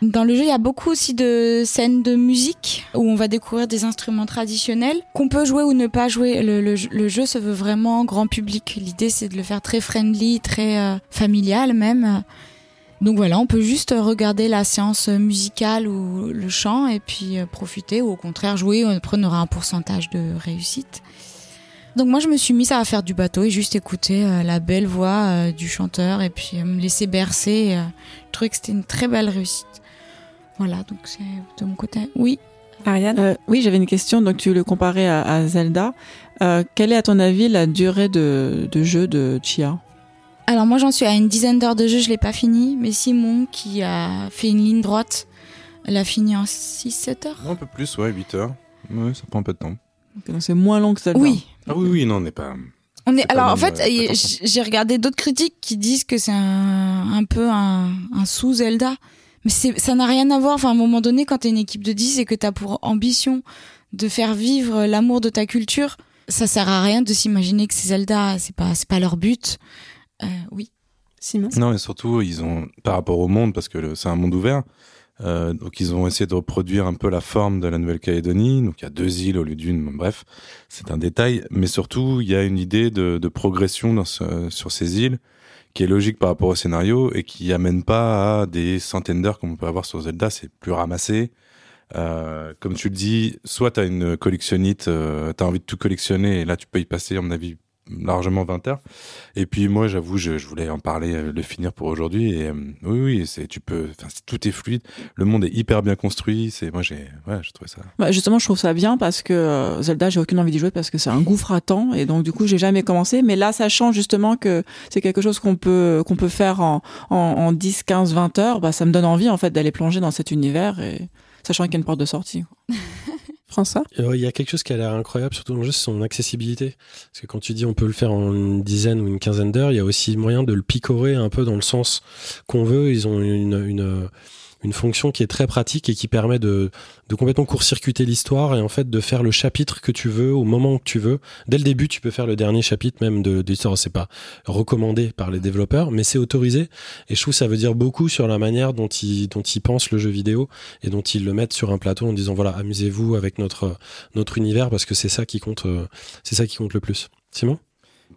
Dans le jeu, il y a beaucoup aussi de scènes de musique où on va découvrir des instruments traditionnels qu'on peut jouer ou ne pas jouer. Le, le- le jeu se veut vraiment grand public. L'idée, c'est de le faire très friendly, très euh, familial même. Donc voilà, on peut juste regarder la séance musicale ou le chant et puis euh, profiter ou au contraire jouer. Après, on aura un pourcentage de réussite. Donc moi, je me suis mise à faire du bateau et juste écouter euh, la belle voix euh, du chanteur et puis me laisser bercer. je trouvais que c'était une très belle réussite. Voilà, donc c'est de mon côté. Oui. Ariane? Euh, oui, j'avais une question. Donc, tu le comparais à, à Zelda. Euh, quelle est, à ton avis, la durée de, de jeu de Chia? Alors moi, j'en suis à une dizaine d'heures de jeu, je l'ai pas fini. Mais Simon, qui a fait une ligne droite, l'a fini en 6-7 heures. Un peu plus, ouais, 8 heures. Ouais, ça prend un peu de temps. C'est moins long que Zelda. Oui, Ah oui, oui, non, on n'est pas. On est, alors en fait, euh, j'ai regardé d'autres critiques qui disent que c'est un, un peu un, un sous Zelda, mais ça n'a rien à voir. Enfin, à un moment donné, quand t'es une équipe de 10 et que t'as pour ambition de faire vivre l'amour de ta culture, ça sert à rien de s'imaginer que c'est Zelda. C'est pas, c'est pas leur but. Euh, oui. Simon Non, et surtout, ils ont, par rapport au monde, parce que c'est un monde ouvert, euh, donc ils ont essayé de reproduire un peu la forme de la Nouvelle-Calédonie. Donc il y a deux îles au lieu d'une, bon, bref, c'est un détail. Mais surtout, il y a une idée de, de progression dans ce- sur ces îles qui est logique par rapport au scénario et qui amène pas à des centaines d'heures comme on peut avoir sur Zelda. C'est plus ramassé. Euh, comme tu le dis, soit tu as une collectionnite, euh, tu as envie de tout collectionner et là tu peux y passer, à mon avis, largement 20 heures. Et puis moi, j'avoue, je, je voulais en parler, euh, le finir pour aujourd'hui. Et euh, oui, oui, c'est, tu peux, enfin, c'est- tout est fluide. Le monde est hyper bien construit. C'est, moi, j'ai, ouais, j'ai trouvé ça. Bah, justement, je trouve ça bien parce que euh, Zelda, j'ai aucune envie d'y jouer parce que c'est un gouffre à temps et donc du coup, j'ai jamais commencé. Mais là, sachant justement que c'est quelque chose qu'on peut qu'on peut faire en, en, en 10, 15, 20 heures, bah, ça me donne envie en fait d'aller plonger dans cet univers et sachant qu'il y a une porte de sortie. Il y a quelque chose qui a l'air incroyable, surtout dans le jeu, c'est son accessibilité. Parce que quand tu dis on peut le faire en une dizaine ou une quinzaine d'heures, il y a aussi moyen de le picorer un peu dans le sens qu'on veut. Ils ont une, une fonction qui est très pratique et qui permet de, de complètement court-circuiter l'histoire et en fait de faire le chapitre que tu veux au moment que tu veux. Dès le début, tu peux faire le dernier chapitre même de, de l'histoire. C'est pas recommandé par les développeurs, mais c'est autorisé. Et je trouve que ça veut dire beaucoup sur la manière dont ils, dont ils pensent le jeu vidéo et dont ils le mettent sur un plateau en disant voilà, amusez-vous avec notre, notre univers parce que c'est ça qui compte, euh, c'est ça qui compte le plus. Simon?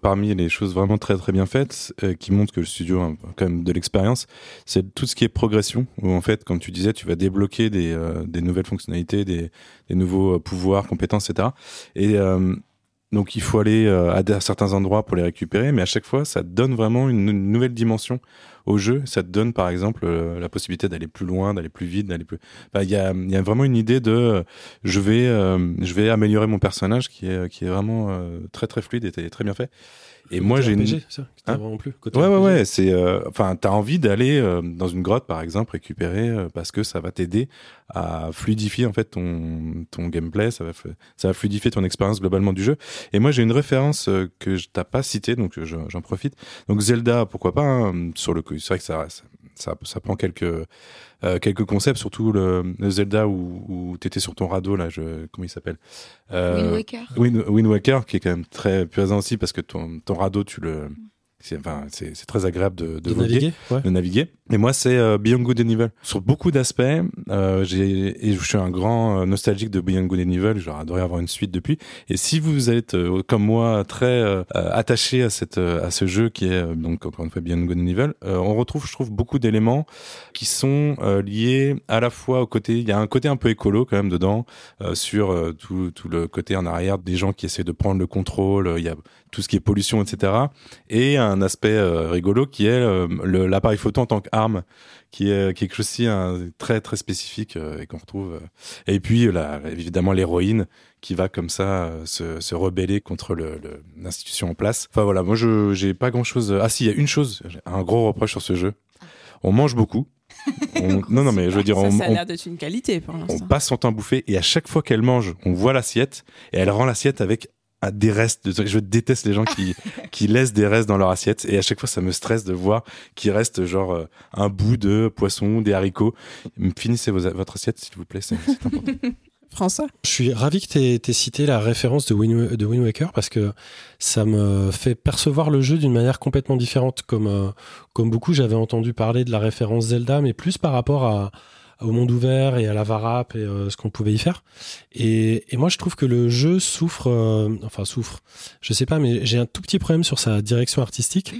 Parmi les choses vraiment très très bien faites, euh, qui montrent que le studio a quand même de l'expérience, c'est tout ce qui est progression, où en fait, comme tu disais, tu vas débloquer des, euh, nouvelles fonctionnalités, des, des nouveaux euh, pouvoirs, compétences, etc. Et donc il faut aller à, certains endroits pour les récupérer, mais à chaque fois, ça donne vraiment une, nouvelle dimension au jeu. Ça te donne par exemple la possibilité d'aller plus loin, d'aller plus vite, d'aller plus. Il y, a, y a vraiment une idée de je vais je vais améliorer mon personnage qui est qui est vraiment très très fluide et très bien fait. Et moi, j'ai une. Ça, hein vraiment plus. ouais, ouais, ouais, C'est, euh, enfin, t'as envie d'aller euh, dans une grotte, par exemple, récupérer euh, parce que ça va t'aider à fluidifier en fait ton ton gameplay. Ça va, ça va fluidifier ton expérience globalement du jeu. Et moi, j'ai une référence que je t'ai pas citée, donc j'en profite. Donc Zelda, pourquoi pas hein, sur le. C'est vrai que ça, ça, ça prend quelques euh, quelques concepts, surtout le, Zelda où, où tu étais sur ton radeau, là, je, comment il s'appelle euh, Wind Waker. Wind, Waker, qui est quand même très présent aussi parce que ton, ton radeau, tu le. C'est enfin, très agréable de, de, naviguer, de naviguer. Et moi, c'est euh, Beyond Good and Evil. Sur beaucoup d'aspects, euh, j'ai et je suis un grand euh, nostalgique de Beyond Good and Evil. J'aurais adoré avoir une suite depuis. Et si vous êtes euh, comme moi très euh, attaché à cette à ce jeu qui est donc encore une fois Beyond Good and Evil, on retrouve, je trouve, beaucoup d'éléments qui sont liés à la fois au côté. Il y a un côté un peu écolo quand même dedans sur tout, tout le côté en arrière des gens qui essaient de prendre le contrôle. Il y a tout ce qui est pollution, etc. Et un aspect rigolo qui est l'appareil photo en tant qu'arme qui est quelque chose aussi un, très très spécifique euh, et qu'on retrouve. Euh. Et puis là, évidemment l'héroïne qui va comme ça euh, se, se rebeller contre l'institution en place. Enfin voilà, moi je j'ai pas grand chose. Ah si, il y a une chose, un gros reproche sur ce jeu. On mange beaucoup. non, non, mais je veux dire, ça, on, ça a l'air d'être une qualité pour l'instant. On passe son temps à bouffer et à chaque fois qu'elle mange, on voit l'assiette et elle rend l'assiette avec à des restes. Je déteste les gens qui, qui laissent des restes dans leur assiette. Et à chaque fois, ça me stresse de voir qu'il reste genre euh, un bout de poisson, des haricots. Finissez votre assiette, s'il vous plaît. C'est important. François? Je suis ravi que tu aies, cité la référence de Wind, de Wind Waker parce que ça me fait percevoir le jeu d'une manière complètement différente. Comme, euh, comme beaucoup, j'avais entendu parler de la référence Zelda, mais plus par rapport à, au monde ouvert et à la varap et euh, ce qu'on pouvait y faire. Et, et, moi, je trouve que le jeu souffre, euh, enfin souffre, je sais pas, mais j'ai un tout petit problème sur sa direction artistique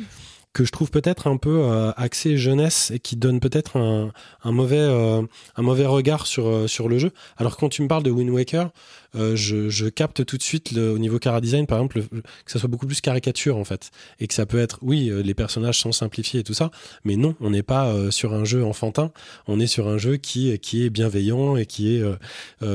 que je trouve peut-être un peu euh, axé jeunesse et qui donne peut-être un, un, mauvais euh, un mauvais regard sur sur le jeu. Alors quand tu me parles de Wind Waker, euh, je, je, capte tout de suite le, au niveau cara design, par exemple, que ça soit beaucoup plus caricature en fait, et que ça peut être, oui, euh, les personnages sont simplifiés et tout ça, mais non, on n'est pas euh, sur un jeu enfantin, on est sur un jeu qui qui est bienveillant et qui est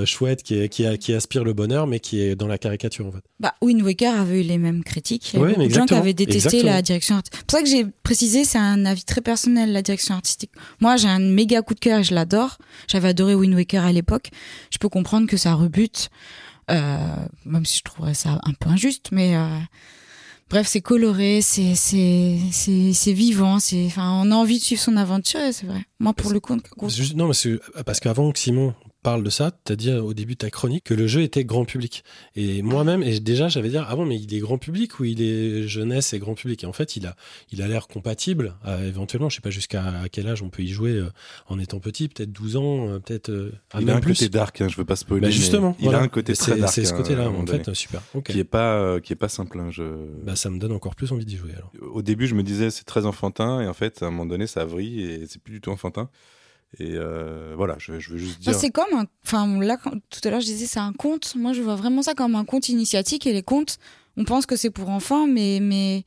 chouette, qui, est, qui, qui, aspire le bonheur, mais qui est dans la caricature en fait. Bah, Wind Waker avait eu les mêmes critiques. Il y a beaucoup de gens qui avaient détesté la direction artistique. C'est pour ça que j'ai précisé, c'est un avis très personnel la direction artistique. Moi, j'ai un méga coup de cœur, je l'adore. J'avais adoré Wind Waker à l'époque. Je peux comprendre que ça rebute. Euh, même si je trouverais ça un peu injuste, mais euh, bref, c'est coloré, c'est c'est c'est c'est vivant, c'est enfin on a envie de suivre son aventure, c'est vrai. Moi pour le coup, non, parce qu'avant que Simon parle de ça, tu as dit au début de ta chronique que le jeu était grand public. Et moi-même, et déjà, j'avais dire, ah bon, mais il est grand public ou il est jeunesse et grand public? Et en fait, il a il a l'air compatible, éventuellement, je sais pas jusqu'à quel âge on peut y jouer euh, en étant petit, peut-être 12 ans, euh, peut-être euh, Il a un côté dark, hein, je veux pas spoiler. Bah justement, il a un côté très dark. C'est ce côté-là, en fait, super. Qui est pas, qui est pas simple. Hein, je... Bah, ça me donne encore plus envie d'y jouer. Alors. Au début, je me disais, c'est très enfantin, et en fait, à un moment donné, ça vrille et c'est plus du tout enfantin. Et euh, voilà, je, je, veux juste dire. c'est comme un. Enfin, là, tout à l'heure, je disais, c'est un conte. Moi, je vois vraiment ça comme un conte initiatique. Et les contes, on pense que c'est pour enfants, mais, mais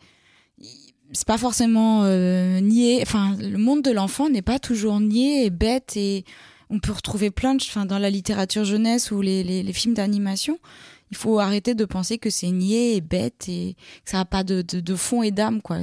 c'est pas forcément euh, nié. Enfin, le monde de l'enfant n'est pas toujours nié et bête. Et on peut retrouver plein de. Enfin, dans la littérature jeunesse ou les, les, les films d'animation, il faut arrêter de penser que c'est niais et bête et que ça n'a pas de, de, de fond et d'âme, quoi.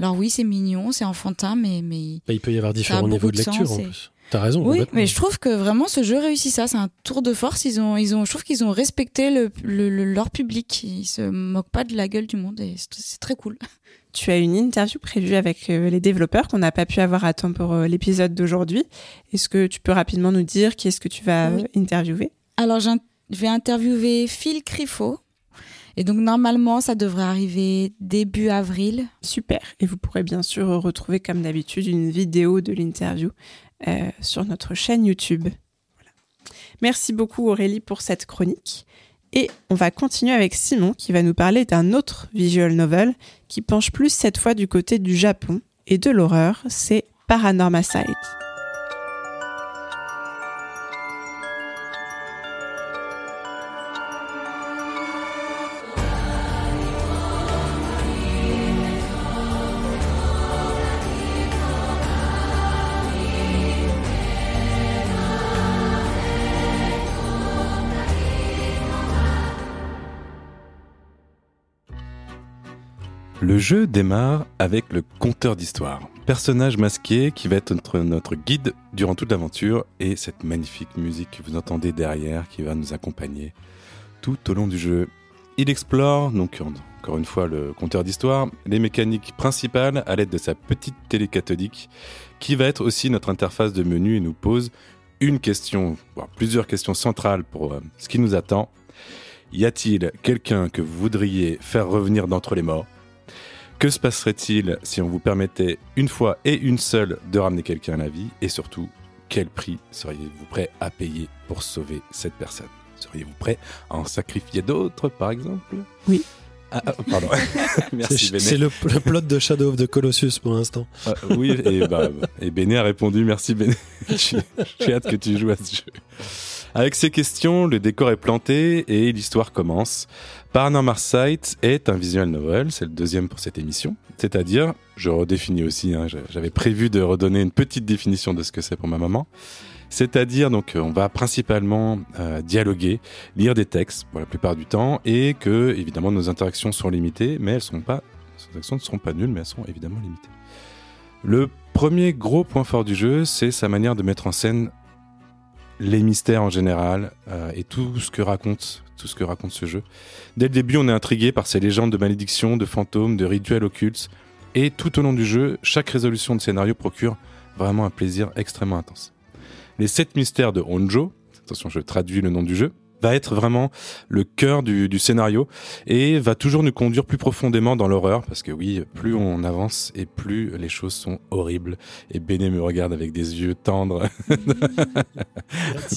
Alors oui, c'est mignon, c'est enfantin, mais mais bah, il peut y avoir différents niveaux de, lecture en plus. T'as raison. Oui, mais je trouve que vraiment ce jeu réussit ça. C'est un tour de force. Ils ont, ils ont, je trouve qu'ils ont respecté le, le, leur public. Ils se moquent pas de la gueule du monde et c'est très cool. Tu as une interview prévue avec euh, les développeurs qu'on n'a pas pu avoir à temps pour euh, l'épisode d'aujourd'hui. Est-ce que tu peux rapidement nous dire qui est-ce que tu vas interviewer? Alors, je vais interviewer Phil Crifo, et donc normalement, ça devrait arriver début avril. Super. Et vous pourrez bien sûr retrouver comme d'habitude une vidéo de l'interview euh, sur notre chaîne YouTube. Merci beaucoup Aurélie pour cette chronique. Et on va continuer avec Simon qui va nous parler d'un autre visual novel qui penche plus cette fois du côté du Japon et de l'horreur, c'est Paranormal Sight. Le jeu démarre avec le conteur d'histoire, personnage masqué qui va être notre, guide durant toute l'aventure et cette magnifique musique que vous entendez derrière qui va nous accompagner tout au long du jeu. Il explore, donc encore une fois le conteur d'histoire, les mécaniques principales à l'aide de sa petite télé cathodique qui va être aussi notre interface de menu et nous pose une question, voire plusieurs questions centrales pour euh, ce qui nous attend. Y a-t-il quelqu'un que vous voudriez faire revenir d'entre les morts? Que se passerait-il si on vous permettait une fois et une seule de ramener quelqu'un à la vie Et surtout, quel prix seriez-vous prêt à payer pour sauver cette personne? Seriez-vous prêt à en sacrifier d'autres, par exemple? Oui. Ah, ah, pardon. Merci, C'est Béné. c'est le, le plot de Shadow of the Colossus pour l'instant. Ah, oui, et, bah, et Béné a répondu merci Béné. J'ai j'ai hâte que tu joues à ce jeu. Avec ces questions, le décor est planté et l'histoire commence. Paranormal Sight est un visual novel, c'est le deuxième pour cette émission. C'est-à-dire, je redéfinis aussi, hein, j'avais prévu de redonner une petite définition de ce que c'est pour ma maman. C'est-à-dire, donc, euh, on va principalement euh, dialoguer, lire des textes pour la plupart du temps, et que, évidemment, nos interactions sont limitées, mais elles sont pas, nos interactions ne seront pas nulles, mais elles sont évidemment limitées. Le premier gros point fort du jeu, c'est sa manière de mettre en scène les mystères en général euh, et tout ce que raconte tout ce que raconte ce jeu. Dès le début, on est intrigué par ces légendes de malédictions, de fantômes, de rituels occultes, et tout au long du jeu, chaque résolution de scénario procure vraiment un plaisir extrêmement intense. Les sept mystères de Honjo, attention, je traduis le nom du jeu, va être vraiment le cœur du, du scénario et va toujours nous conduire plus profondément dans l'horreur parce que oui, plus on avance et plus les choses sont horribles. Et Béné me regarde avec des yeux tendres.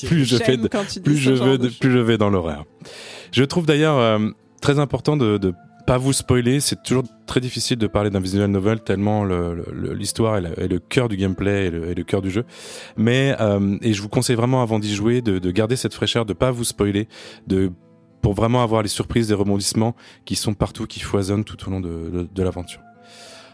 plus je fais de, plus je vais, de de- plus je vais dans l'horreur. Je trouve d'ailleurs euh, très important de, de pas vous spoiler. C'est toujours très difficile de parler d'un visual novel tellement le- le- le- l'histoire est, le- cœur du gameplay et le, cœur du jeu. Mais euh, et je vous conseille vraiment avant d'y jouer de, de garder cette fraîcheur, de pas vous spoiler, de pour vraiment avoir les surprises, les rebondissements qui sont partout, qui foisonnent tout au long de l'aventure.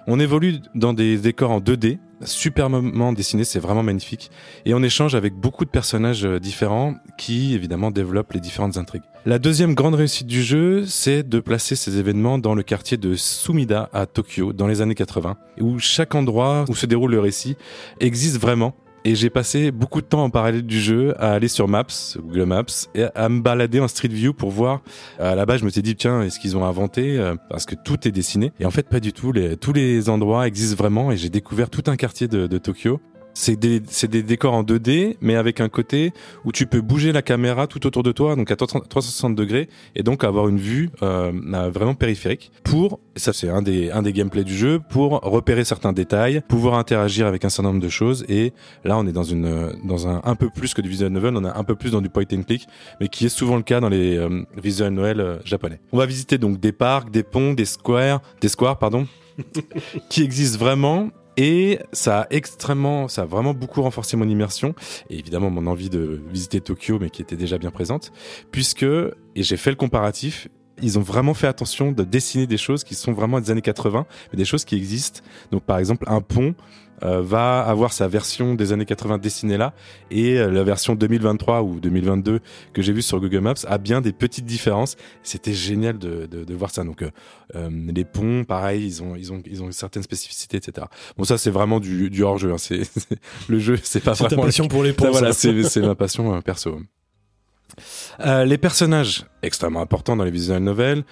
On évolue dans des décors en 2D, superbement dessinés, c'est vraiment magnifique. Et on échange avec beaucoup de personnages euh, différents qui, évidemment, développent les différentes intrigues. La deuxième grande réussite du jeu, c'est de placer ces événements dans le quartier de Sumida à Tokyo, dans les années 80, où chaque endroit où se déroule le récit existe vraiment. Et j'ai passé beaucoup de temps en parallèle du jeu à aller sur Maps, Google Maps, et à me balader en Street View pour voir. À la base, je me suis dit, tiens, est-ce qu'ils ont inventé euh, Parce que tout est dessiné. Et en fait, pas du tout. Tous les endroits existent vraiment. Et j'ai découvert tout un quartier de Tokyo. C'est des, des décors en 2D, mais avec un côté où tu peux bouger la caméra tout autour de toi, donc à 360 degrés, et donc avoir une vue euh, euh, vraiment périphérique pour, ça c'est un des, un gameplays du jeu, pour repérer certains détails, pouvoir interagir avec un certain nombre de choses, et là on est dans un un peu plus que du visual novel, on est un peu plus dans du point and click, mais qui est souvent le cas dans les euh, visual novel euh, japonais. On va visiter donc des parcs, des ponts, des squares, des squares pardon, qui existent vraiment et ça a extrêmement, ça a vraiment beaucoup renforcé mon immersion et évidemment mon envie de visiter Tokyo, mais qui était déjà bien présente, puisque et j'ai fait le comparatif. Ils ont vraiment fait attention de dessiner des choses qui sont vraiment des années 80, mais des choses qui existent. Donc par exemple un pont euh, va avoir sa version des années 80 dessinée là et euh, la version 2023 ou 2022 que j'ai vue sur Google Maps a bien des petites différences. C'était génial de, de, de voir ça. Donc euh, les ponts, pareil, ils ont ils ont ils ont certaines spécificités, etc. Bon ça c'est vraiment du, du hors jeu. Hein. C'est le jeu, c'est pas C'est ta vraiment le- passion pour les ça, ponts. voilà, ça. c'est c'est ma passion perso. Les personnages, extrêmement importants dans les visual novels,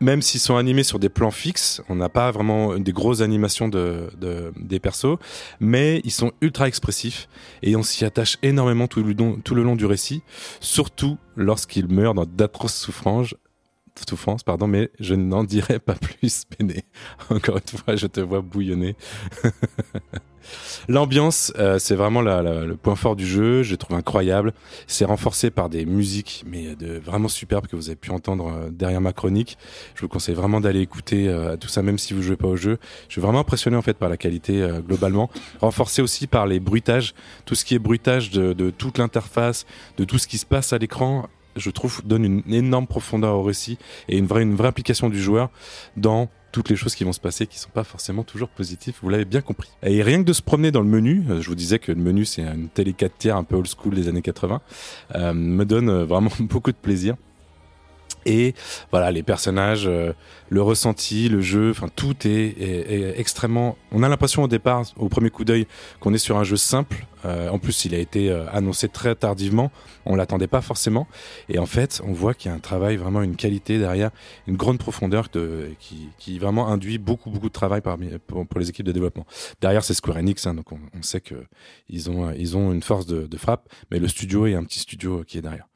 même s'ils sont animés sur des plans fixes, on n'a pas vraiment des grosses animations de, de- des persos, mais ils sont ultra expressifs et on s'y attache énormément tout le, long, tout le long du récit, surtout lorsqu'ils meurent dans d'atroces souffrances, tout France, pardon, mais je n'en dirai pas plus, Péné. Encore une fois, je te vois bouillonner. L'ambiance, euh, c'est vraiment le point fort du jeu. Je trouve incroyable. C'est renforcé par des musiques, mais de vraiment superbes que vous avez pu entendre euh, derrière ma chronique. Je vous conseille vraiment d'aller écouter euh, tout ça, même si vous jouez pas au jeu. Je suis vraiment impressionné en fait par la qualité globalement. Renforcé aussi par les bruitages, tout ce qui est bruitage de toute l'interface, de tout ce qui se passe à l'écran. Je trouve donne une énorme profondeur au récit et une vraie implication du joueur dans toutes les choses qui vont se passer qui sont pas forcément toujours positives, vous l'avez bien compris. Et rien que de se promener dans le menu, euh, je vous disais que le menu c'est une télé 4 tiers un peu old school des années 80, euh, me donne euh, vraiment beaucoup de plaisir. Et voilà, les personnages, euh, le ressenti, le jeu, enfin tout est, est- est extrêmement. On a l'impression au départ, au premier coup d'œil, qu'on est sur un jeu simple. Euh, en plus, il a été euh, annoncé très tardivement. On l'attendait pas forcément. Et en fait, on voit qu'il y a un travail vraiment une qualité derrière, une grande profondeur de, qui, qui vraiment induit beaucoup beaucoup de travail parmi, pour, pour les équipes de développement. Derrière, c'est Square Enix, hein, donc on, on sait que ils ont ils ont une force de, de frappe, mais le studio est un petit studio qui est derrière.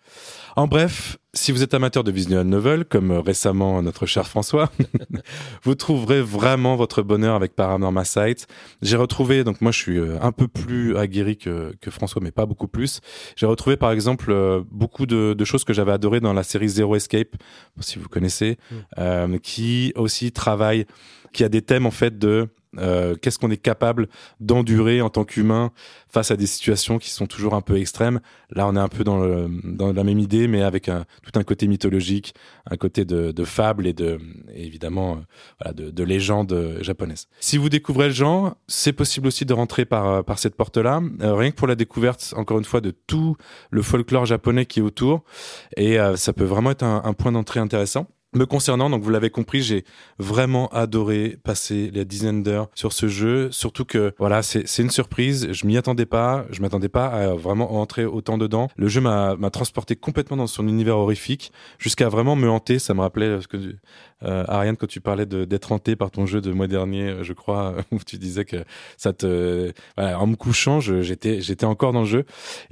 En bref, si vous êtes amateur de visual novel, comme euh, récemment notre cher François, vous trouverez vraiment votre bonheur avec Paranormal Sight. J'ai retrouvé, donc moi je suis euh, un peu plus aguerri que, que François, mais pas beaucoup plus. J'ai retrouvé par exemple euh, beaucoup de, de choses que j'avais adorées dans la série Zero Escape, si vous connaissez, Mm. euh, qui aussi travaille, qui a des thèmes en fait de euh, qu'est-ce qu'on est capable d'endurer en tant qu'humain face à des situations qui sont toujours un peu extrêmes? Là, on est un peu dans, le, dans la même idée, mais avec un, tout un côté mythologique, un côté de, de fable et de évidemment euh, voilà, de, de légende japonaise. Si vous découvrez le genre, c'est possible aussi de rentrer par, euh, par cette porte-là, Euh, rien que pour la découverte, encore une fois, de tout le folklore japonais qui est autour, et ça peut vraiment être un, un point d'entrée intéressant. Me concernant, donc vous l'avez compris, j'ai vraiment adoré passer les dizaines d'heures sur ce jeu. Surtout que voilà, c'est une surprise. Je m'y attendais pas. Je m'attendais pas à vraiment entrer autant dedans. Le jeu m'a m'a transporté complètement dans son univers horrifique, jusqu'à vraiment me hanter. Ça me rappelait ce euh, Ariane quand tu parlais d'être hanté par ton jeu de mois dernier, je crois, où tu disais que ça te voilà, en me couchant, j'étais encore dans le jeu.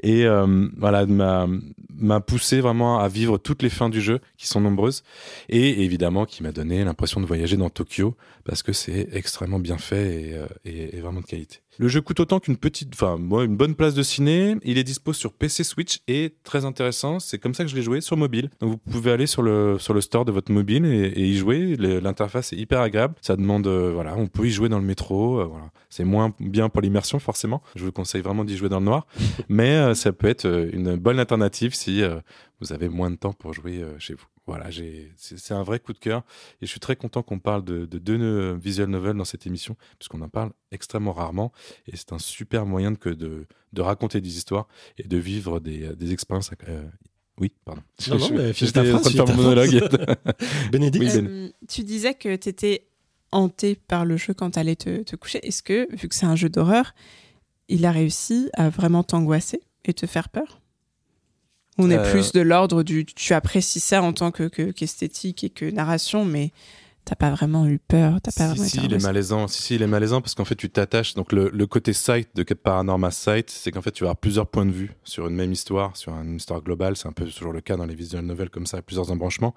Et euh, voilà m'a poussé vraiment à vivre toutes les fins du jeu qui sont nombreuses et évidemment qui m'a donné l'impression de voyager dans Tokyo parce que c'est extrêmement bien fait et, euh, et- et vraiment de qualité. Le jeu coûte autant qu'une petite, enfin moi une bonne place de ciné. Il est dispo sur PC, Switch et très intéressant. C'est comme ça que je l'ai joué sur mobile. Donc vous pouvez aller sur le sur le store de votre mobile et, et y jouer. L'interface est hyper agréable. Ça demande, euh, voilà, on peut y jouer dans le métro. euh, voilà, c'est moins bien pour l'immersion forcément. Je vous conseille vraiment d'y jouer dans le noir, mais euh, ça peut être une bonne alternative si vous avez moins de temps pour jouer euh, chez vous. Voilà, j'ai, c'est un vrai coup de cœur et je suis très content qu'on parle de, de deux euh, visual novels dans cette émission puisqu'on en parle extrêmement rarement et c'est un super moyen de, que de, de raconter des histoires et de vivre des, des expériences. euh, oui, pardon. Non, non, mais J'étais ta en train de faire mon monologue. Bénédicte Oui, Ben. Euh, tu disais que tu étais hanté par le jeu quand tu allais te, te coucher. Est-ce que, vu que c'est un jeu d'horreur, il a réussi à vraiment t'angoisser et te faire peur? On est Euh, plus de l'ordre du tu apprécies ça en tant que que- qu'esthétique et que narration, mais t'as pas vraiment eu peur, t'as pas si, vraiment si, il est malaisant. Si, si, il est malaisant parce qu'en fait, tu t'attaches. Donc, le, le côté site de Paranormal Sight, c'est qu'en fait, tu vas avoir plusieurs points de vue sur une même histoire, sur une histoire globale. C'est un peu toujours le cas dans les visual novels comme ça, plusieurs embranchements.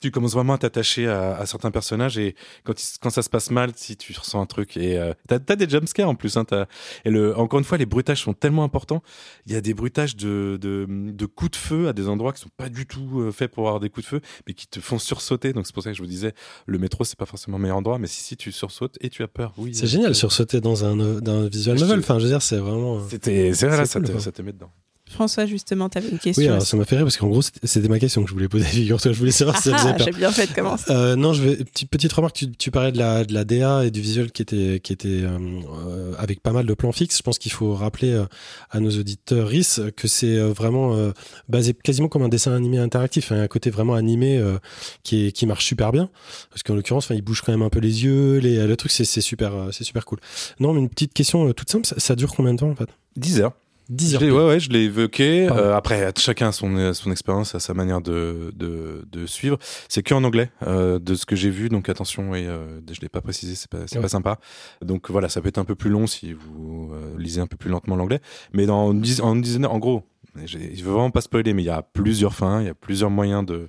Tu commences vraiment à t'attacher à, à certains personnages et quand, il- quand ça se passe mal, si tu ressens un truc et euh, t'as as des jumpscares en plus. Hein, et le, encore une fois, les bruitages sont tellement importants. Il y a des bruitages de, de, de coups de feu à des endroits qui sont pas du tout euh, faits pour avoir des coups de feu, mais qui te font sursauter. Donc, c'est pour ça que je vous disais, le métro, c'est pas forcément le meilleur endroit, mais si, si tu sursautes et tu as peur, oui. C'est génial sur sauter dans un, euh, dans un visual novel. Enfin, je veux dire, c'est vraiment. euh, C'était, c'est vrai, là, ça, te, ça te met dedans. François, justement, t'avais une question. Oui, alors ça m'a fait rire parce qu'en gros, c'était ma question que je voulais poser. Figure-toi, je voulais savoir si ça faisait ah, peur. j'ai bien fait de commencer. Euh, non, je vais petite petite remarque. Tu, tu parlais de la de la DA et du visuel qui était qui était euh, euh, avec pas mal de plans fixes. Je pense qu'il faut rappeler euh, à nos auditeurs RIS que c'est euh, vraiment euh, basé quasiment comme un dessin animé interactif. hein, un côté vraiment animé euh, qui est qui marche super bien. Parce qu'en l'occurrence, enfin, il bouge quand même un peu les yeux. Les le truc, c'est c'est super c'est super cool. Non, mais une petite question euh, toute simple. Ça, ça dure combien de temps en fait? 10 heures. 10 Je heures. l'ai- ouais, ouais, je l'ai évoqué. Euh, après, chacun a son, son expérience, a sa manière de, de, de suivre. C'est que en anglais, euh, de ce que j'ai vu. Donc attention, et euh, je l'ai pas précisé, c'est pas, c'est Ouais. pas sympa. Donc voilà, ça peut être un peu plus long si vous euh, lisez un peu plus lentement l'anglais. Mais dans en d'heures, en gros, Je veux vraiment pas spoiler, mais il y a plusieurs fins, il y a plusieurs moyens de,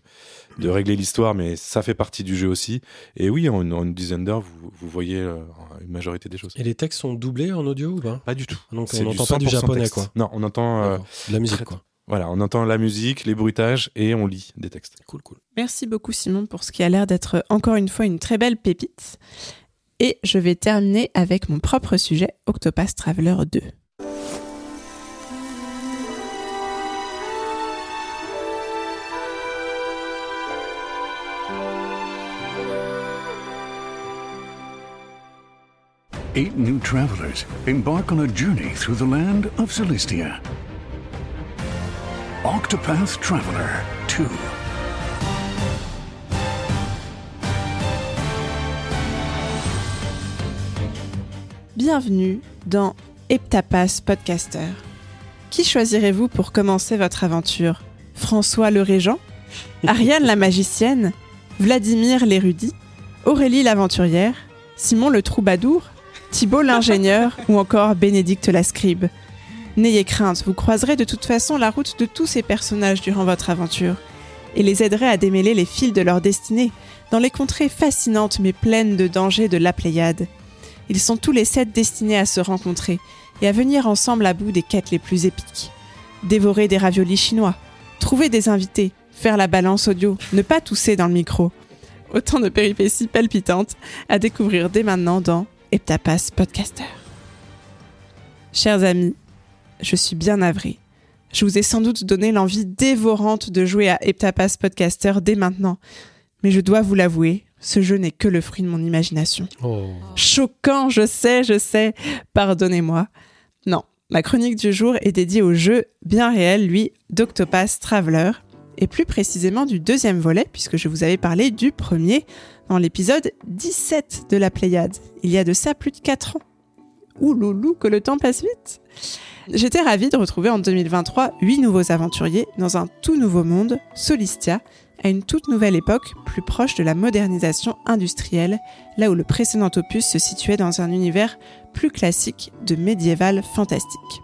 de régler l'histoire, mais ça fait partie du jeu aussi. Et oui, en, une dizaine d'heures, vous, vous voyez euh, une majorité des choses. Et les textes sont doublés en audio ou pas? Pas du tout. Donc on n'entend pas du 100% japonais, texte. quoi. Non, on entend, euh. De la musique, très- quoi. voilà, on entend la musique, les bruitages et on lit des textes. Cool, cool. Merci beaucoup Simon pour ce qui a l'air d'être encore une fois une très belle pépite. Et je vais terminer avec mon propre sujet, Octopath Traveler 2. Eight new travelers embark on a journey through the land of Philistia. Octopath Traveler 2. Bienvenue dans Heptapas Podcaster. Qui choisirez-vous pour commencer votre aventure? François le Régent? Ariane la magicienne? Vladimir l'érudit? Aurélie l'aventurière Simon le troubadour? Thibault l'ingénieur ou encore Bénédicte la scribe N'ayez crainte, vous croiserez de toute façon la route de tous ces personnages durant votre aventure et les aiderez à démêler les fils de leur destinée dans les contrées fascinantes mais pleines de dangers de la Pléiade. Ils sont tous les sept destinés à se rencontrer et à venir ensemble à bout des quêtes les plus épiques. Dévorer des raviolis chinois, trouver des invités, faire la balance audio, ne pas tousser dans le micro. Autant de péripéties palpitantes à découvrir dès maintenant dans Heptapas Podcaster. Chers amis, je suis bien navrée. Je vous ai sans doute donné l'envie dévorante de jouer à Heptapas Podcaster dès maintenant. Mais je dois vous l'avouer, ce jeu n'est que le fruit de mon imagination. Oh. Choquant, je sais, je sais. Pardonnez-moi. Non, ma chronique du jour est dédiée au jeu bien réel, lui, d'Octopath Traveler, et plus précisément du deuxième volet, puisque je vous avais parlé du premier dans l'épisode 17 de la Pléiade, il y a de ça plus de 4 ans. Ouh loulou, que le temps passe vite J'étais ravie de retrouver en 2023 huit nouveaux aventuriers dans un tout nouveau monde, Solistia, à une toute nouvelle époque plus proche de la modernisation industrielle, là où le précédent opus se situait dans un univers plus classique de médiéval fantastique.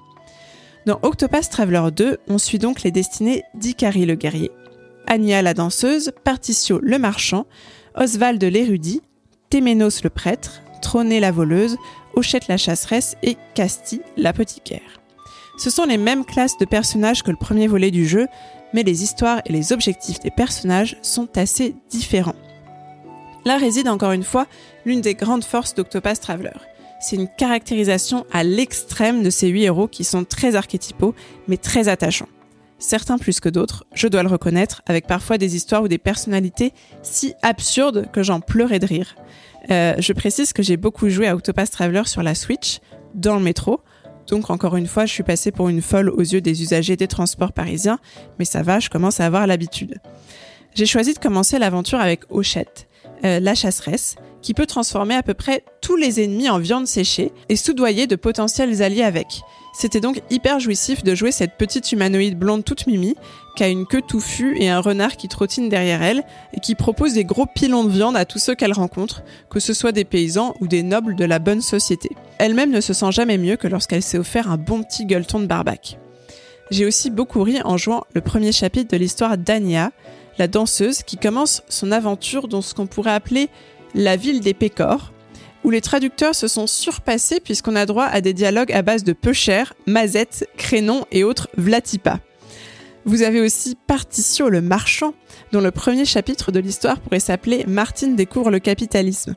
Dans Octopath Traveler 2, on suit donc les destinées d'Ikari le guerrier, Anya la danseuse, Particio le marchand, Oswald l'érudit, Téménos le prêtre, Troné la voleuse, Hochette la chasseresse et Casti l'apothicaire. Ce sont les mêmes classes de personnages que le premier volet du jeu, mais les histoires et les objectifs des personnages sont assez différents. Là réside encore une fois l'une des grandes forces d'Octopath Traveler. C'est une caractérisation à l'extrême de ces huit héros qui sont très archétypaux, mais très attachants. Certains plus que d'autres, je dois le reconnaître, avec parfois des histoires ou des personnalités si absurdes que j'en pleurais de rire. Euh, je précise que j'ai beaucoup joué à Octopath Traveler sur la Switch, dans le métro, donc encore une fois, je suis passée pour une folle aux yeux des usagers des transports parisiens, mais ça va, je commence à avoir l'habitude. J'ai choisi de commencer l'aventure avec Hochette, euh, la chasseresse, qui peut transformer à peu près tous les ennemis en viande séchée et soudoyer de potentiels alliés avec. C'était donc hyper jouissif de jouer cette petite humanoïde blonde toute mimi, qui a une queue touffue et un renard qui trottine derrière elle, et qui propose des gros pilons de viande à tous ceux qu'elle rencontre, que ce soit des paysans ou des nobles de la bonne société. Elle-même ne se sent jamais mieux que lorsqu'elle s'est offert un bon petit gueuleton de barbac. J'ai aussi beaucoup ri en jouant le premier chapitre de l'histoire d'Ania, la danseuse qui commence son aventure dans ce qu'on pourrait appeler la ville des Pécores, où les traducteurs se sont surpassés puisqu'on a droit à des dialogues à base de peu cher, mazette, crénon et autres vlatipa. Vous avez aussi Particio le marchand, dont le premier chapitre de l'histoire pourrait s'appeler Martine découvre le capitalisme.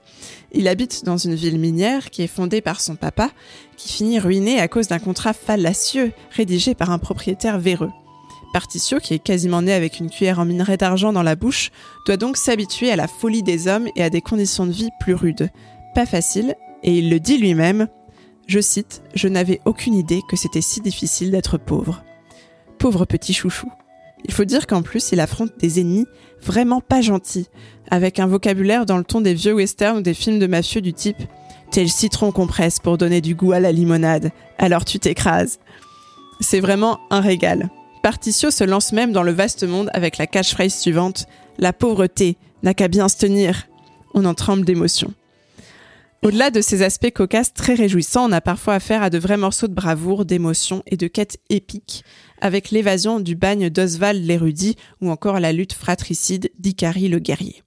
Il habite dans une ville minière qui est fondée par son papa, qui finit ruiné à cause d'un contrat fallacieux rédigé par un propriétaire véreux. Particio, qui est quasiment né avec une cuillère en minerai d'argent dans la bouche, doit donc s'habituer à la folie des hommes et à des conditions de vie plus rudes. Pas facile, et il le dit lui-même, je cite, Je n'avais aucune idée que c'était si difficile d'être pauvre. Pauvre petit chouchou. Il faut dire qu'en plus, il affronte des ennemis vraiment pas gentils, avec un vocabulaire dans le ton des vieux westerns ou des films de mafieux du type T'es le citron qu'on presse pour donner du goût à la limonade, alors tu t'écrases. C'est vraiment un régal. Particio se lance même dans le vaste monde avec la catchphrase suivante La pauvreté n'a qu'à bien se tenir. On en tremble d'émotion. Au-delà de ces aspects cocasses très réjouissants, on a parfois affaire à de vrais morceaux de bravoure, d'émotion et de quête épique, avec l'évasion du bagne d'Oswald l'érudit ou encore la lutte fratricide d'Ikari le guerrier.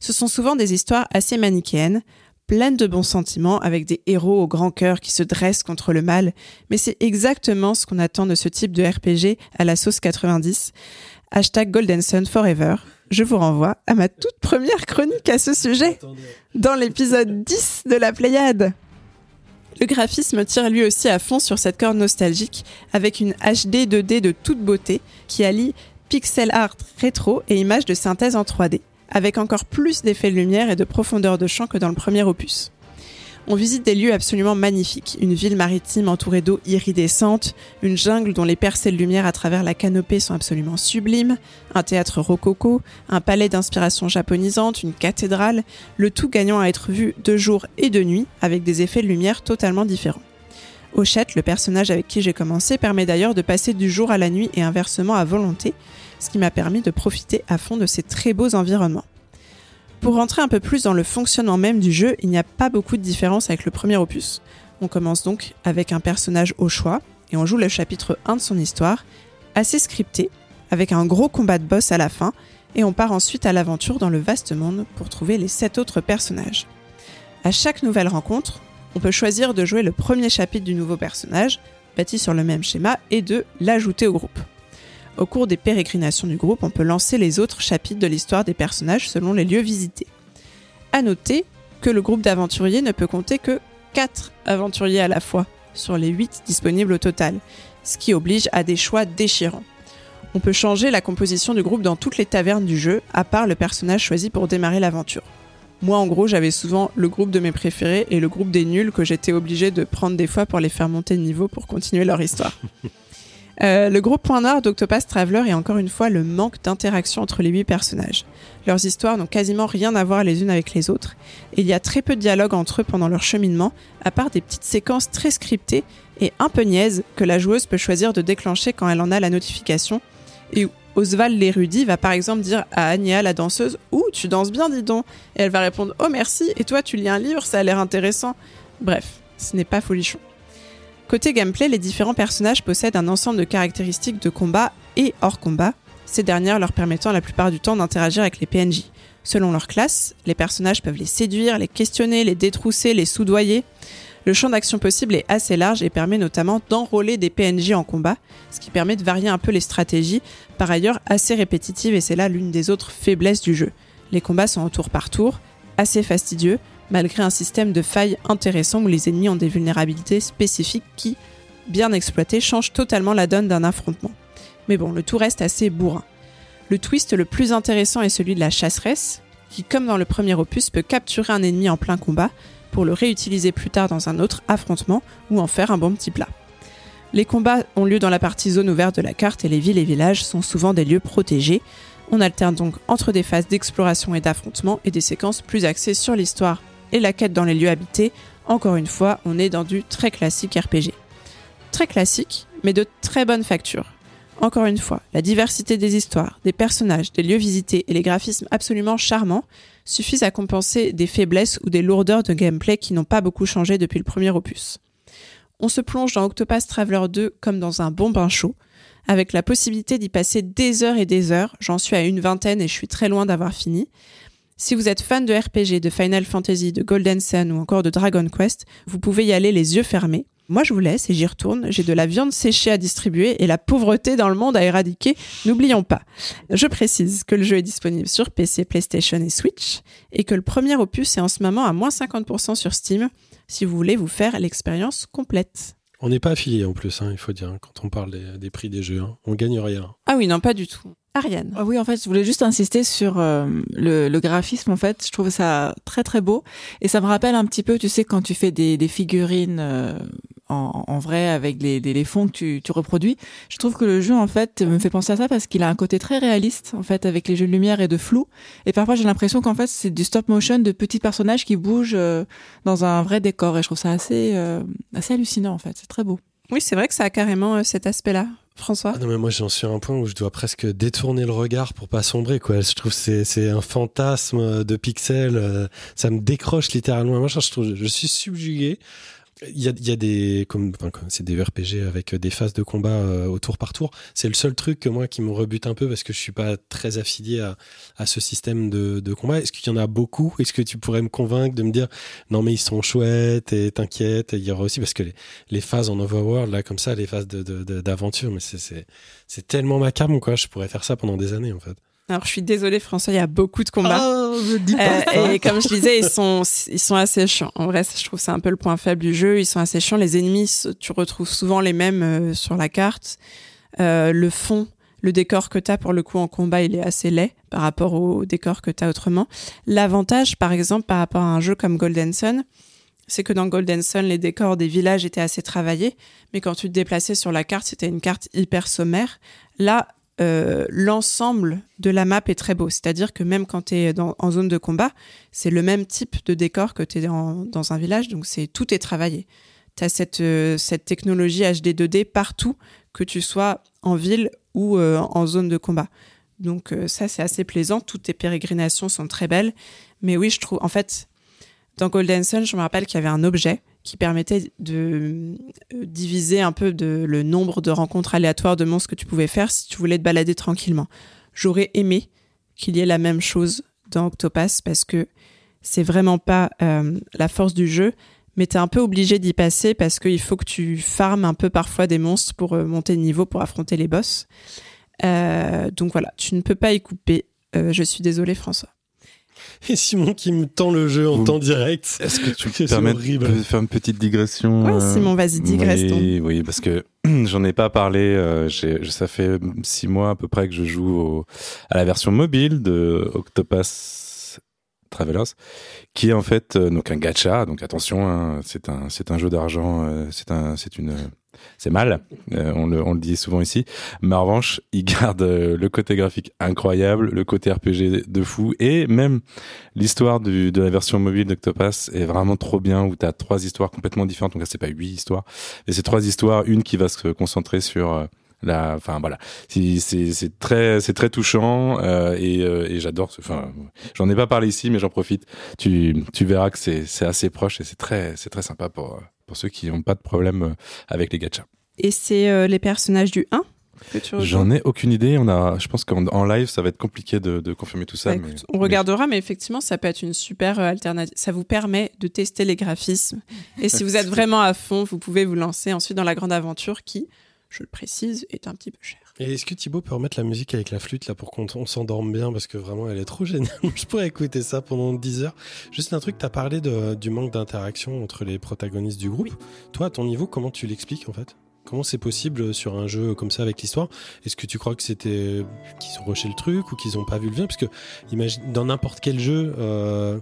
Ce sont souvent des histoires assez manichéennes, pleines de bons sentiments, avec des héros au grand cœur qui se dressent contre le mal, mais c'est exactement ce qu'on attend de ce type de RPG à la sauce 90. Hashtag Golden Sun Forever. Je vous renvoie à ma toute première chronique à ce sujet, dans l'épisode 10 de la Pléiade. Le graphisme tire lui aussi à fond sur cette corde nostalgique, avec une HD 2D de toute beauté qui allie pixel art rétro et images de synthèse en 3D avec encore plus d'effets de lumière et de profondeur de champ que dans le premier opus. On visite des lieux absolument magnifiques, une ville maritime entourée d'eau iridescente, une jungle dont les percées de lumière à travers la canopée sont absolument sublimes, un théâtre rococo, un palais d'inspiration japonisante, une cathédrale, le tout gagnant à être vu de jour et de nuit avec des effets de lumière totalement différents. Hochette, le personnage avec qui j'ai commencé, permet d'ailleurs de passer du jour à la nuit et inversement à volonté, ce qui m'a permis de profiter à fond de ces très beaux environnements. Pour rentrer un peu plus dans le fonctionnement même du jeu, il n'y a pas beaucoup de différence avec le premier opus. On commence donc avec un personnage au choix, et on joue le chapitre 1 de son histoire, assez scripté, avec un gros combat de boss à la fin, et on part ensuite à l'aventure dans le vaste monde pour trouver les 7 autres personnages. À chaque nouvelle rencontre, on peut choisir de jouer le premier chapitre du nouveau personnage, bâti sur le même schéma, et de l'ajouter au groupe. Au cours des pérégrinations du groupe, on peut lancer les autres chapitres de l'histoire des personnages selon les lieux visités. À noter que le groupe d'aventuriers ne peut compter que 4 aventuriers à la fois, sur les 8 disponibles au total, ce qui oblige à des choix déchirants. On peut changer la composition du groupe dans toutes les tavernes du jeu, à part le personnage choisi pour démarrer l'aventure. Moi, en gros, j'avais souvent le groupe de mes préférés et le groupe des nuls que j'étais obligé de prendre des fois pour les faire monter de niveau pour continuer leur histoire. Euh, le gros point noir d'Octopath Traveler est encore une fois le manque d'interaction entre les huit personnages. Leurs histoires n'ont quasiment rien à voir les unes avec les autres, et il y a très peu de dialogue entre eux pendant leur cheminement, à part des petites séquences très scriptées et un peu niaises que la joueuse peut choisir de déclencher quand elle en a la notification, et où Oswald l'érudit va par exemple dire à Anya la danseuse « Ouh, tu danses bien, dis donc !» Et elle va répondre « Oh merci, et toi tu lis un livre, ça a l'air intéressant !» Bref, ce n'est pas folichon. Côté gameplay, les différents personnages possèdent un ensemble de caractéristiques de combat et hors combat, ces dernières leur permettant la plupart du temps d'interagir avec les PNJ. Selon leur classe, les personnages peuvent les séduire, les questionner, les détrousser, les soudoyer. Le champ d'action possible est assez large et permet notamment d'enrôler des PNJ en combat, ce qui permet de varier un peu les stratégies, par ailleurs assez répétitives et c'est là l'une des autres faiblesses du jeu. Les combats sont au tour par tour, assez fastidieux, malgré un système de failles intéressant où les ennemis ont des vulnérabilités spécifiques qui, bien exploitées, changent totalement la donne d'un affrontement. Mais bon, le tout reste assez bourrin. Le twist le plus intéressant est celui de la chasseresse, qui, comme dans le premier opus, peut capturer un ennemi en plein combat pour le réutiliser plus tard dans un autre affrontement ou en faire un bon petit plat. Les combats ont lieu dans la partie zone ouverte de la carte et les villes et villages sont souvent des lieux protégés. On alterne donc entre des phases d'exploration et d'affrontement et des séquences plus axées sur l'histoire et la quête dans les lieux habités, encore une fois, on est dans du très classique RPG. Très classique, mais de très bonne facture. Encore une fois, la diversité des histoires, des personnages, des lieux visités et les graphismes absolument charmants suffisent à compenser des faiblesses ou des lourdeurs de gameplay qui n'ont pas beaucoup changé depuis le premier opus. On se plonge dans Octopath Traveler 2 comme dans un bon bain chaud, avec la possibilité d'y passer des heures et des heures, j'en suis à une vingtaine et je suis très loin d'avoir fini, si vous êtes fan de RPG, de Final Fantasy, de Golden Sun ou encore de Dragon Quest, vous pouvez y aller les yeux fermés. Moi, je vous laisse et j'y retourne. J'ai de la viande séchée à distribuer et la pauvreté dans le monde à éradiquer. N'oublions pas. Je précise que le jeu est disponible sur PC, PlayStation et Switch et que le premier opus est en ce moment à moins 50% sur Steam si vous voulez vous faire l'expérience complète. On n'est pas affilié en plus, hein, il faut dire, hein, quand on parle des, prix des jeux. Hein. On gagne rien. Ah oui, non, pas du tout. Ariane. Ah oui, en fait, je voulais juste insister sur euh, le, graphisme. En fait, je trouve ça très très beau et ça me rappelle un petit peu, tu sais, quand tu fais des, figurines euh, en, vrai avec les, les, fonds que tu, tu, reproduis. Je trouve que le jeu en fait me fait penser à ça parce qu'il a un côté très réaliste en fait avec les jeux de lumière et de flou. Et parfois j'ai l'impression qu'en fait c'est du stop motion de petits personnages qui bougent euh, dans un vrai décor et je trouve ça assez assez hallucinant en fait. C'est très beau. Oui, c'est vrai que ça a carrément cet aspect-là. François Ah non mais moi j'en suis à un point où je dois presque détourner le regard pour pas sombrer quoi. Je trouve c'est c'est un fantasme de pixels, euh, ça me décroche littéralement. Moi je trouve je suis subjugué. Il y a, des comme, c'est des RPG avec des phases de combat euh, au tour par tour. C'est le seul truc que moi qui me rebute un peu parce que je suis pas très affilié à, à ce système de, de combat. Est-ce qu'il y en a beaucoup? Est-ce que tu pourrais me convaincre de me dire non mais ils sont chouettes et t'inquiète Il y aura aussi parce que les, les phases en overworld là comme ça, les phases de de- de- d'aventure, mais c'est c'est tellement macabre quoi. Je pourrais faire ça pendant des années en fait. Alors, je suis désolée, François, il y a beaucoup de combats. Oh, Euh, et comme je disais, ils sont, ils sont assez chiants. En vrai, je trouve que c'est un peu le point faible du jeu. Ils sont assez chiants. Les ennemis, tu retrouves souvent les mêmes euh, sur la carte. Euh, le fond, le décor que tu as pour le coup en combat, il est assez laid par rapport au décor que tu as autrement. L'avantage, par exemple, par rapport à un jeu comme Golden Sun, c'est que dans Golden Sun, les décors des villages étaient assez travaillés, mais quand tu te déplaçais sur la carte, c'était une carte hyper sommaire. Là, euh, l'ensemble de la map est très beau. C'est-à-dire que même quand tu es en zone de combat, c'est le même type de décor que tu es dans, un village, donc c'est tout est travaillé. Tu as cette, euh, cette technologie HD 2D partout, que tu sois en ville ou euh, en zone de combat. Donc ça, c'est assez plaisant. Toutes tes pérégrinations sont très belles. Mais oui, je trouve, en fait, dans Golden Sun, je me rappelle qu'il y avait un objet qui permettait de euh, diviser un peu le nombre de rencontres aléatoires de monstres que tu pouvais faire si tu voulais te balader tranquillement. J'aurais aimé qu'il y ait la même chose dans Octopass parce que c'est vraiment pas euh, la force du jeu, mais t'es un peu obligé d'y passer parce qu'il faut que tu farmes un peu parfois des monstres pour euh, monter de niveau pour affronter les boss. Donc voilà, tu ne peux pas y couper. Je suis désolée, François. Et Simon qui me tend le jeu en Vous- temps direct. Est-ce que tu peux permettre de faire une petite digression Ouais, euh, Simon, vas-y, digresse. Oui, oui, parce que j'en ai pas parlé. euh, ça fait six mois à peu près que je joue au- à la version mobile de Octopass Travelers, qui est en fait euh, donc un gacha. Donc attention, hein, c'est un c'est un jeu d'argent. euh, c'est un c'est une c'est mal, euh, on, le, on le dit souvent ici. Mais en revanche, il garde le côté graphique incroyable, le côté RPG de fou, et même l'histoire de la version mobile d'Octopass est vraiment trop bien, où tu as trois histoires complètement différentes. Donc là, c'est pas huit histoires, et c'est trois histoires, une qui va se concentrer sur... la, enfin voilà, C'est- très c'est très touchant euh, et, euh, et j'adore. Enfin, j'en ai pas parlé ici, mais j'en profite. Tu tu verras que c'est assez proche et c'est très c'est très sympa pour pour ceux qui n'ont pas de problème euh, avec les gachas. Et c'est euh, les personnages du 1 que tu rejoues J'en ai aucune idée. On a, je pense qu'en en live, ça va être compliqué de, de confirmer tout ça. Bah, mais, écoute, on regardera, mais effectivement, ça peut être une super alternative. Ça vous permet de tester les graphismes. Et si vous êtes vraiment à fond, vous pouvez vous lancer ensuite dans la grande aventure qui, je le précise, est un petit peu chère. Et est-ce que Thibaut peut remettre la musique avec la flûte là pour qu'on on s'endorme bien parce que vraiment elle est trop géniale. Je pourrais écouter ça pendant 10 heures. Juste un truc, t'as parlé de, du manque d'interaction entre les protagonistes du groupe. Toi, à ton niveau, comment tu l'expliques en fait? Comment c'est possible sur un jeu comme ça avec l'histoire? Est-ce que tu crois que c'était qu'ils ont rushé le truc ou qu'ils ont pas vu le venir Parce que imagine dans n'importe quel jeu euh, euh,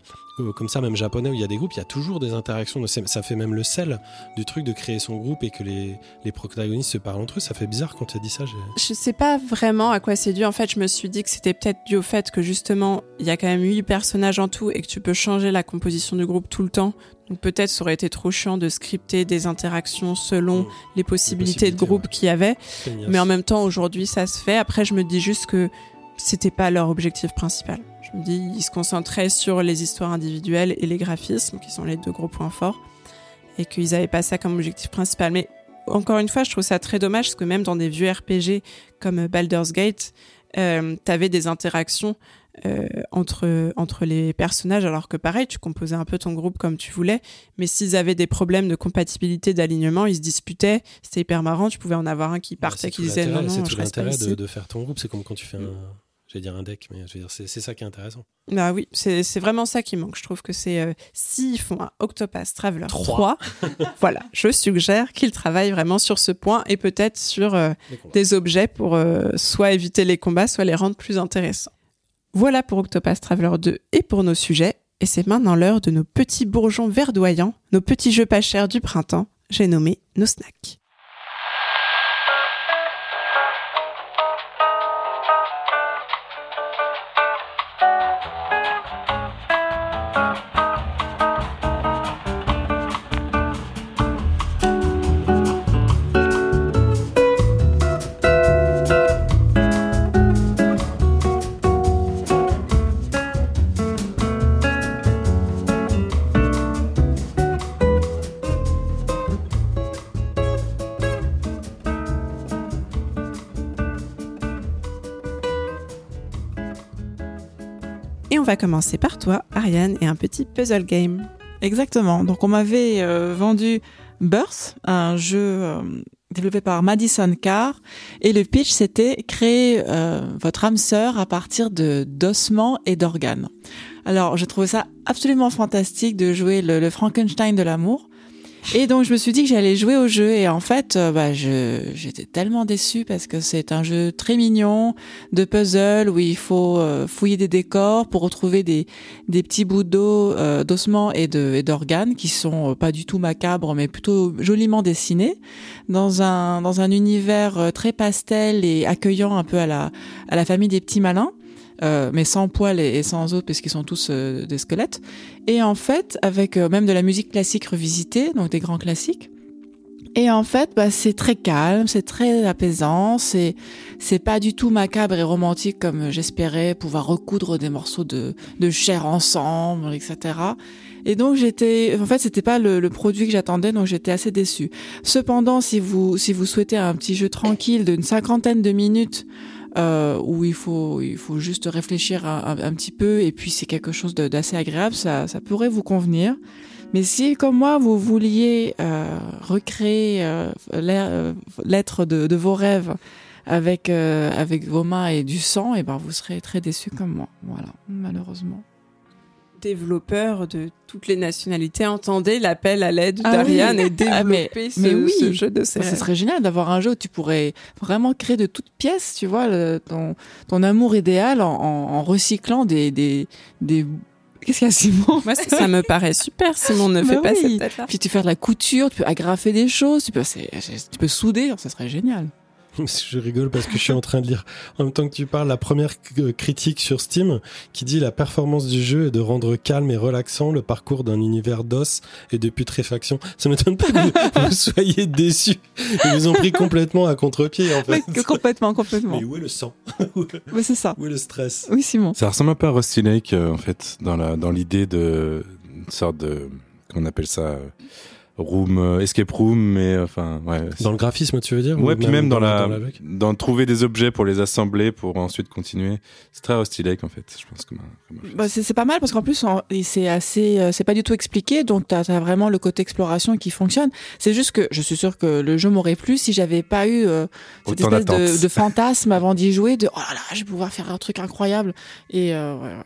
comme ça, même japonais où il y a des groupes, il y a toujours des interactions. Ça fait même le sel du truc de créer son groupe et que les, les protagonistes se parlent entre eux. Ça fait bizarre quand tu as dit ça. Je sais pas vraiment à quoi c'est dû. En fait, je me suis dit que c'était peut-être dû au fait que justement, il y a quand même huit personnages en tout et que tu peux changer la composition du groupe tout le temps. Donc peut-être ça aurait été trop chiant de scripter des interactions selon Mm. les possibilités, de possibilités, groupe ouais. qu'il y avait. Mais en même temps, aujourd'hui, ça se fait. Après, je me dis juste que c'était pas leur objectif principal. Je me dis, ils se concentraient sur les histoires individuelles et les graphismes, qui sont les deux gros points forts, et qu'ils avaient pas ça comme objectif principal. Mais encore une fois, je trouve ça très dommage, parce que même dans des vieux RPG comme Baldur's Gate, euh, t'avais des interactions euh, entre entre les personnages, alors que pareil, tu composais un peu ton groupe comme tu voulais, mais s'ils avaient des problèmes de compatibilité, d'alignement, ils se disputaient, c'était hyper marrant, tu pouvais en avoir un qui partait, qui disait non, non, c'est tout l'intérêt de, de faire ton groupe. C'est comme quand tu fais un, j'allais dire un deck, mais je veux dire, c'est ça qui est intéressant. Bah oui, c'est vraiment ça qui manque. Je trouve que c'est euh, s'ils font un Octopass Traveler 3, voilà, je suggère qu'ils travaillent vraiment sur ce point et peut-être sur euh, des objets pour euh, soit éviter les combats, soit les rendre plus intéressants. Voilà pour Octopass Traveler 2 et pour nos sujets. Et c'est maintenant l'heure de nos petits bourgeons verdoyants, nos petits jeux pas chers du printemps. J'ai nommé nos snacks. Commencer par toi, Ariane, et un petit puzzle game. Exactement. Donc on m'avait euh, vendu Birth, un jeu euh, développé par Madison Carr, et le pitch c'était créer euh, votre âme sœur à partir de d'ossements et d'organes. Alors j'ai trouvé ça absolument fantastique de jouer le Frankenstein de l'amour. Et donc je me suis dit que j'allais jouer au jeu et en fait euh, bah, j'étais tellement déçue parce que c'est un jeu très mignon de puzzle où il faut euh, fouiller des décors pour retrouver des des petits bouts d'eau euh, d'ossements et de et d'organes qui sont euh, pas du tout macabres mais plutôt joliment dessinés dans un dans un univers euh, très pastel et accueillant un peu à la à la famille des petits malins. Euh, mais sans poils et, sans os parce qu'ils sont tous euh, des squelettes. Et en fait, avec euh, même de la musique classique revisitée, donc des grands classiques. Et en fait, bah, c'est très calme, c'est très apaisant, c'est c'est pas du tout macabre et romantique comme j'espérais pouvoir recoudre des morceaux de de chair ensemble, etc. Et donc j'étais, en fait, c'était pas le, le produit que j'attendais, donc j'étais assez déçue. Cependant, si vous si vous souhaitez un petit jeu tranquille d'une cinquantaine de minutes euh, où il faut il faut juste réfléchir un, petit peu et puis c'est quelque chose d'assez agréable, ça ça pourrait vous convenir. Mais si, comme moi, vous vouliez euh, recréer euh, euh, l'être de, de vos rêves avec euh, avec vos mains et du sang, et ben vous serez très déçus comme moi. Voilà, malheureusement. Développeurs de toutes les nationalités, entendez l'appel à l'aide Ah d'Ariane oui. et développer Ah, mais- ce, mais oui. ce jeu de Ça, ces ce serait génial d'avoir un jeu où tu pourrais vraiment créer de toutes pièces, tu vois, le- ton, ton amour idéal en, en, en recyclant des des des Qu'est-ce qu'il y a, Simon Moi, ça, ça me paraît super, Simon, ne Bah fais pas oui. cette tête-là. Puis tu peux faire de la couture, tu peux agrafer des choses, tu peux, tu peux souder, ça serait génial. Je rigole parce que je suis en train de lire, en même temps que tu parles, la première euh, critique sur Steam qui dit la performance du jeu est de rendre calme et relaxant le parcours d'un univers d'os et de putréfaction. Ça m'étonne pas que vous, vous soyez déçus. Ils vous ont pris complètement à contre-pied, en fait. Mais complètement, complètement. Mais où est le sang Mais c'est ça. où est le stress? Oui, Simon. Ça ressemble un peu à Rusty Lake, euh, en fait, dans la dans l'idée de une sorte de comment on appelle ça euh, room euh, escape room, mais euh, enfin ouais. Dans le graphisme, tu veux dire Ouais, ou puis même dans, la, dans trouver des objets pour les assembler pour ensuite continuer. C'est très Lake en fait, je pense comme. Bah, c'est c'est pas mal parce qu'en plus c'est assez euh, c'est pas du tout expliqué donc t'as as vraiment le côté exploration qui fonctionne c'est juste que je suis sûre que le jeu m'aurait plu si j'avais pas eu euh, cette Autant espèce de, fantasme avant d'y jouer de oh là là je vais pouvoir faire un truc incroyable et euh, ouais, ouais.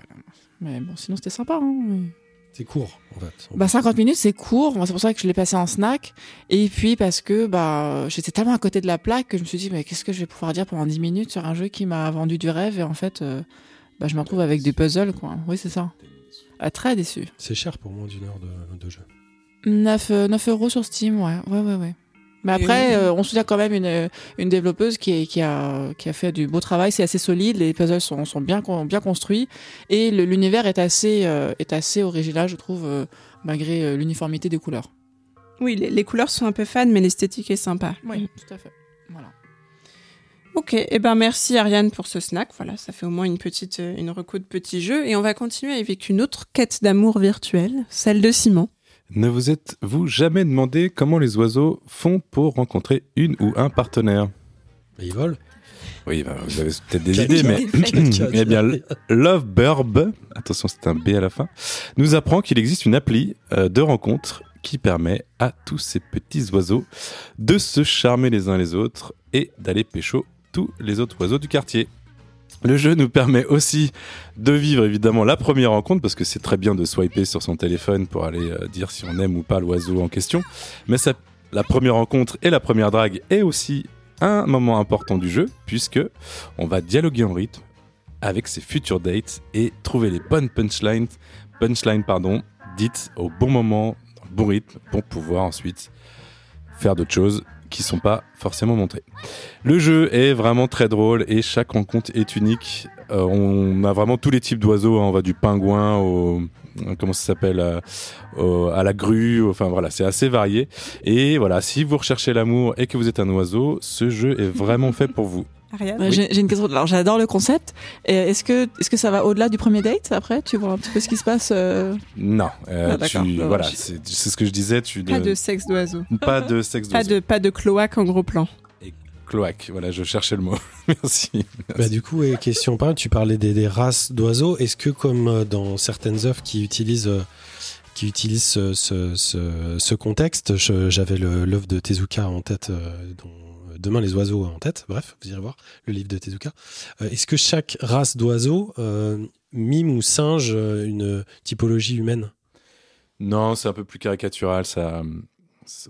mais bon sinon c'était sympa hein, mais- C'est court, en fait. bah 50 minutes c'est court. Moi, c'est pour ça que je l'ai passé en snack. Et puis parce que bah j'étais tellement à côté de la plaque que je me suis dit mais qu'est-ce que je vais pouvoir dire pendant 10 minutes sur un jeu qui m'a vendu du rêve? Et en fait euh, bah, je me retrouve avec des puzzles quoi. Oui c'est ça. Ah, très déçu. C'est cher pour moins d'une heure de, de jeu. 9, euh, 9 euros sur Steam, ouais, ouais, ouais, ouais. Mais après, euh, on soutient quand même une, une développeuse qui, est- qui, a, qui a fait du beau travail. C'est assez solide, les puzzles sont, sont bien, bien construits et l'univers est assez, euh, est assez original, je trouve, euh, malgré euh, l'uniformité des couleurs. Oui, les, les couleurs sont un peu fades, mais l'esthétique est sympa. Oui, tout à fait. Voilà. Ok, et ben merci Ariane pour ce snack. Voilà, ça fait au moins une petite, euh, une reco de petits jeux. Et on va continuer avec une autre quête d'amour virtuelle, celle de Simon. Ne vous êtes-vous jamais demandé comment les oiseaux font pour rencontrer une ou un partenaire? Mais ils volent. Oui, bah, vous avez peut-être des idées, mais eh bien, Lovebird, attention, c'est un B à la fin, nous apprend qu'il existe une appli euh, de rencontre qui permet à tous ces petits oiseaux de se charmer les uns les autres et d'aller pécho tous les autres oiseaux du quartier. Le jeu nous permet aussi de vivre évidemment la première rencontre parce que c'est très bien de swiper sur son téléphone pour aller euh, dire si on aime ou pas l'oiseau en question. Mais la première rencontre et la première drague est aussi un moment important du jeu puisque on va dialoguer en rythme avec ses futures dates et trouver les bonnes punchlines, punchlines dites au bon moment, bon rythme pour pouvoir ensuite faire d'autres choses qui sont pas forcément montrées. Le jeu est vraiment très drôle et chaque rencontre est unique. Euh, on a vraiment tous les types d'oiseaux. hein. On va du pingouin au comment ça s'appelle euh, à la grue. Enfin voilà, c'est assez varié. Et voilà, si vous recherchez l'amour et que vous êtes un oiseau, ce jeu est vraiment fait pour vous. Ariane J'ai une question. Alors, j'adore le concept. Est-ce que, est-ce que ça va au-delà du premier date après? Tu vois un petit peu ce qui se passe euh, Non, euh, Ah, tu- Non, voilà, je- c'est ce que je disais. Tu Pas de sexe d'oiseau. pas de sexe Pas d'oiseau. de, pas de cloaque en gros plan. Cloaque, voilà, je cherchais le mot. Merci. Bah, du coup, et question pas, tu parlais des, des races d'oiseaux. Est-ce que, comme euh, dans certaines œuvres qui utilisent, euh, qui utilisent ce, ce, ce, ce contexte, j'avais le- l'œuvre de Tezuka en tête, euh, dont Demain les oiseaux en tête, bref, vous irez voir le livre de Tezuka. Euh, Est-ce que chaque race d'oiseaux euh, mime ou singe une typologie humaine? Non, c'est un peu plus caricatural. Ça,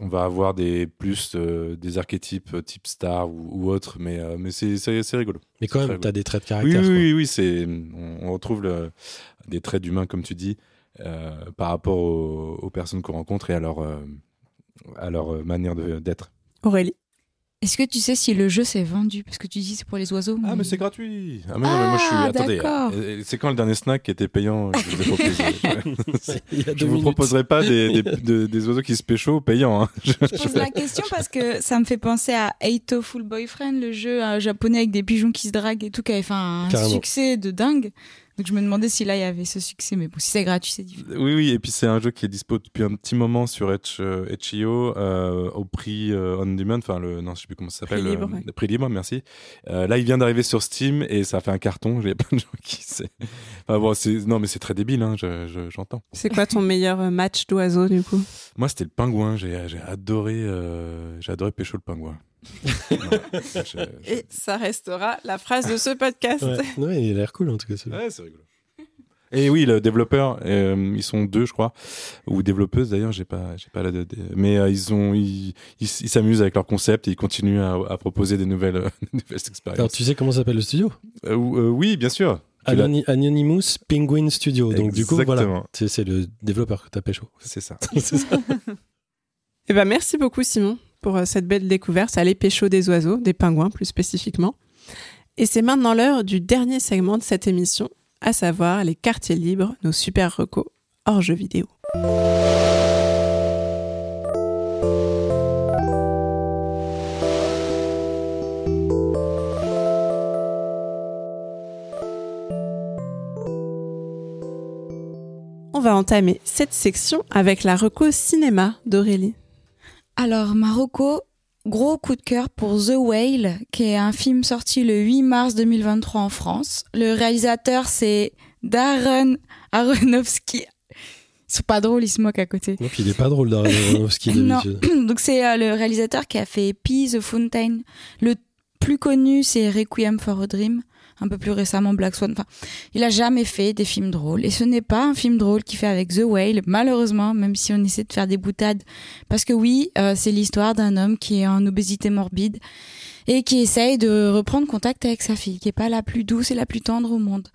on va avoir des plus euh, des archétypes euh, type star ou, ou autre, mais euh, mais c'est c'est c'est rigolo. Mais quand même, tu as des traits de caractère. oui, quoi. oui, oui, c'est on, on retrouve le- des traits d'humain comme tu dis euh, par rapport aux, aux personnes qu'on rencontre et à leur euh, à leur manière de- d'être. Aurélie. Est-ce que tu sais si le jeu s'est vendu? Parce que tu dis c'est pour les oiseaux. Ah mais c'est gratuit. Ah mais, non, mais moi je suis. Ah, Attendez, d'accord. euh, c'est quand le dernier snack qui était payant que Je vous ai proposé? Il y a Je deux vous minutes. proposerai pas des, des, de- des oiseaux qui se pécho payants. hein. Je- Je pose la question parce que ça me fait penser à Eito Full Boyfriend, le jeu euh, japonais avec des pigeons qui se draguent et tout, qui avait fait un Carrément. succès de dingue. Donc je me demandais si là il y avait ce succès, mais bon, si c'est gratuit, c'est différent. Oui, oui, et puis c'est un jeu qui est dispo depuis un petit moment sur Itch, euh, itch.io euh, au prix euh, on demand, enfin le, non, je sais plus comment ça s'appelle, Prix libre, euh, ouais. prix libre, merci. Euh, là, il vient d'arriver sur Steam et ça a fait un carton. J'ai plein de gens qui c'est. Enfin, bon, c'est non, mais c'est très débile, hein, je- je- j'entends. C'est quoi ton meilleur euh, match d'oiseaux du coup? Moi, c'était le pingouin. J'ai j'ai adoré, euh, j'ai adoré pécho le pingouin. Non, je- Et ça restera la phrase de ce podcast. Ouais. Ouais, il a l'air cool en tout cas. Ouais, c'est rigolo. Et oui, le développeur, euh, ils sont deux, je crois, ou développeuses d'ailleurs. J'ai pas, j'ai pas la, de- de- mais euh, ils ont, ils, s'amusent avec leur concept et ils continuent à, à proposer des nouvelles, euh, des nouvelles Alors, expériences. tu sais comment s'appelle le studio? Euh, ou- euh, oui, bien sûr. Anony- Anonymous Penguin Studio. Donc, du coup, voilà. C'est le développeur que t'as pécho. C'est ça. C'est ça. Eh ben, merci beaucoup Simon pour euh, cette belle découverte. Allait pécho des oiseaux, des pingouins plus spécifiquement. Et c'est maintenant l'heure du dernier segment de cette émission, à savoir les quartiers libres, nos super recos hors jeux vidéo. On va entamer cette section avec la reco cinéma d'Aurélie. Alors Marocco, gros coup de cœur pour The Whale, qui est un film sorti le 8 mars 2023 en France. Le réalisateur c'est Darren Aronofsky. Ils sont pas drôles, ils se moquent à côté. Donc, il est pas drôle d'Aronofsky Non. d'habitude. Donc c'est euh, le réalisateur qui a fait Pee the Fountain. Le plus connu c'est Requiem for a Dream. Un peu plus récemment Black Swan. Enfin, il a jamais fait des films drôles. Et ce n'est pas un film drôle qu'il fait avec The Whale, malheureusement, même si on essaie de faire des boutades. Parce que oui, euh, c'est l'histoire d'un homme qui est en obésité morbide et qui essaye de reprendre contact avec sa fille, qui est pas la plus douce et la plus tendre au monde.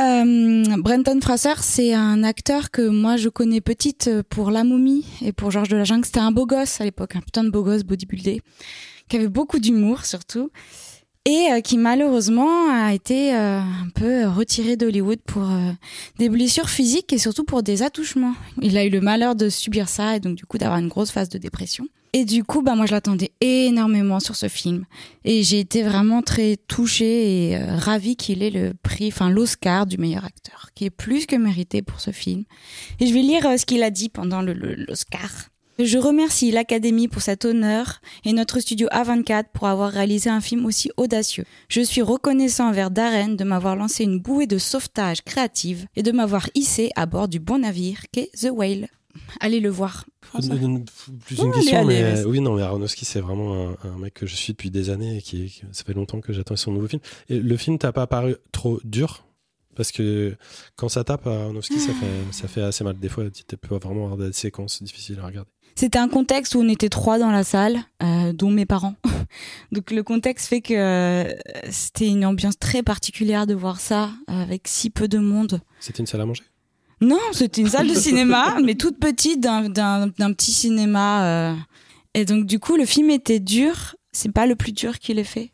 Euh, Brenton Fraser, c'est un acteur que moi je connais petite pour La Momie et pour Georges de la Jungle. C'était un beau gosse à l'époque, un putain de beau gosse bodybuildé, qui avait beaucoup d'humour surtout, et euh, qui malheureusement a été euh, un peu retiré d'Hollywood pour euh, des blessures physiques et surtout pour des attouchements. Il a eu le malheur de subir ça et donc du coup d'avoir une grosse phase de dépression. Et du coup, bah moi je l'attendais énormément sur ce film et j'ai été vraiment très touchée et euh, ravie qu'il ait le prix, enfin l'Oscar du meilleur acteur, qui est plus que mérité pour ce film. Et je vais lire euh, ce qu'il a dit pendant l'Oscar. Je remercie l'Académie pour cet honneur et notre studio A24 pour avoir réalisé un film aussi audacieux. Je suis reconnaissant envers Darren de m'avoir lancé une bouée de sauvetage créative et de m'avoir hissé à bord du bon navire qu'est The Whale. Allez le voir. François. Plus une allez, question, allez, mais vas-y. euh, oui, non, mais Aronofsky, c'est vraiment un, un mec que je suis depuis des années et qui, qui- ça fait longtemps que j'attends son nouveau film. Et le film t'a pas paru trop dur? Parce que quand ça tape à Aronofsky, ça fait, ça fait assez mal. Des fois, tu peux vraiment avoir des séquences difficiles à regarder. C'était un contexte où on était trois dans la salle, euh, dont mes parents. Donc le contexte fait que euh, c'était une ambiance très particulière de voir ça euh, avec si peu de monde. C'était une salle à manger? Non, c'était une salle de cinéma, mais toute petite, d'un- petit cinéma. euh. Et donc du coup, le film était dur. C'est pas le plus dur qu'il ait fait.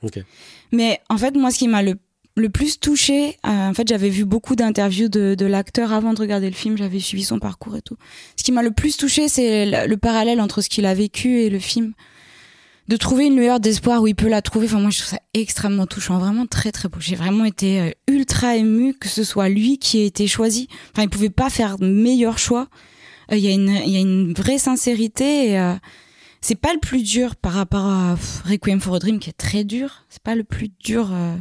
Mais en fait, moi, ce qui m'a le, le plus touché, en fait, j'avais vu beaucoup d'interviews de, l'acteur avant de regarder le film. J'avais suivi son parcours et tout. Ce qui m'a le plus touché, c'est le, le parallèle entre ce qu'il a vécu et le film. De trouver une lueur d'espoir où il peut la trouver. Enfin, moi, je trouve ça extrêmement touchant. Vraiment très, très beau. J'ai vraiment été euh, ultra émue que ce soit lui qui ait été choisi. Enfin, il pouvait pas faire meilleur choix. Euh, Il y a une, y a une vraie sincérité euh, c'est pas le plus dur par rapport à Requiem for a Dream qui est très dur. C'est pas le plus dur euh,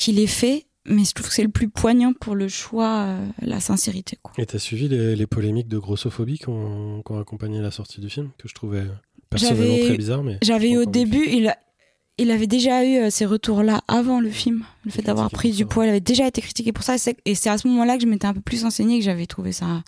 qu'il ait fait, mais je trouve que c'est le plus poignant pour le choix, euh, la sincérité. Quoi. Et t'as suivi les, les polémiques de grossophobie qui ont, accompagné la sortie du film, que je trouvais personnellement très bizarre. Mais J'avais eu au début, il, a- il avait déjà eu euh, ces retours-là avant le film. Le fait d'avoir pris du poids, il avait déjà été critiqué pour ça. Et c'est- Et c'est à ce moment-là que je m'étais un peu plus enseignée que j'avais trouvé ça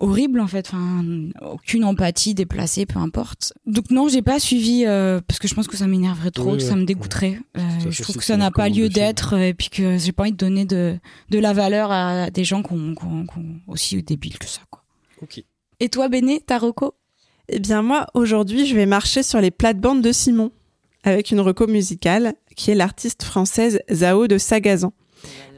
horrible en fait. Enfin, aucune empathie déplacée, peu importe. Donc non, j'ai pas suivi euh, parce que je pense que ça m'énerverait trop, Oui, que ça me dégoûterait. Euh, je trouve que ça n'a pas lieu d'être euh, et puis que j'ai pas envie de donner de, de la valeur à des gens ont- qui ont aussi débiles que ça. Quoi. Ok. Et toi, Béné, ta reco? Eh bien moi, aujourd'hui, je vais marcher sur les plates-bandes de Simon, avec une reco musicale, qui est l'artiste française Zao de Sagazan.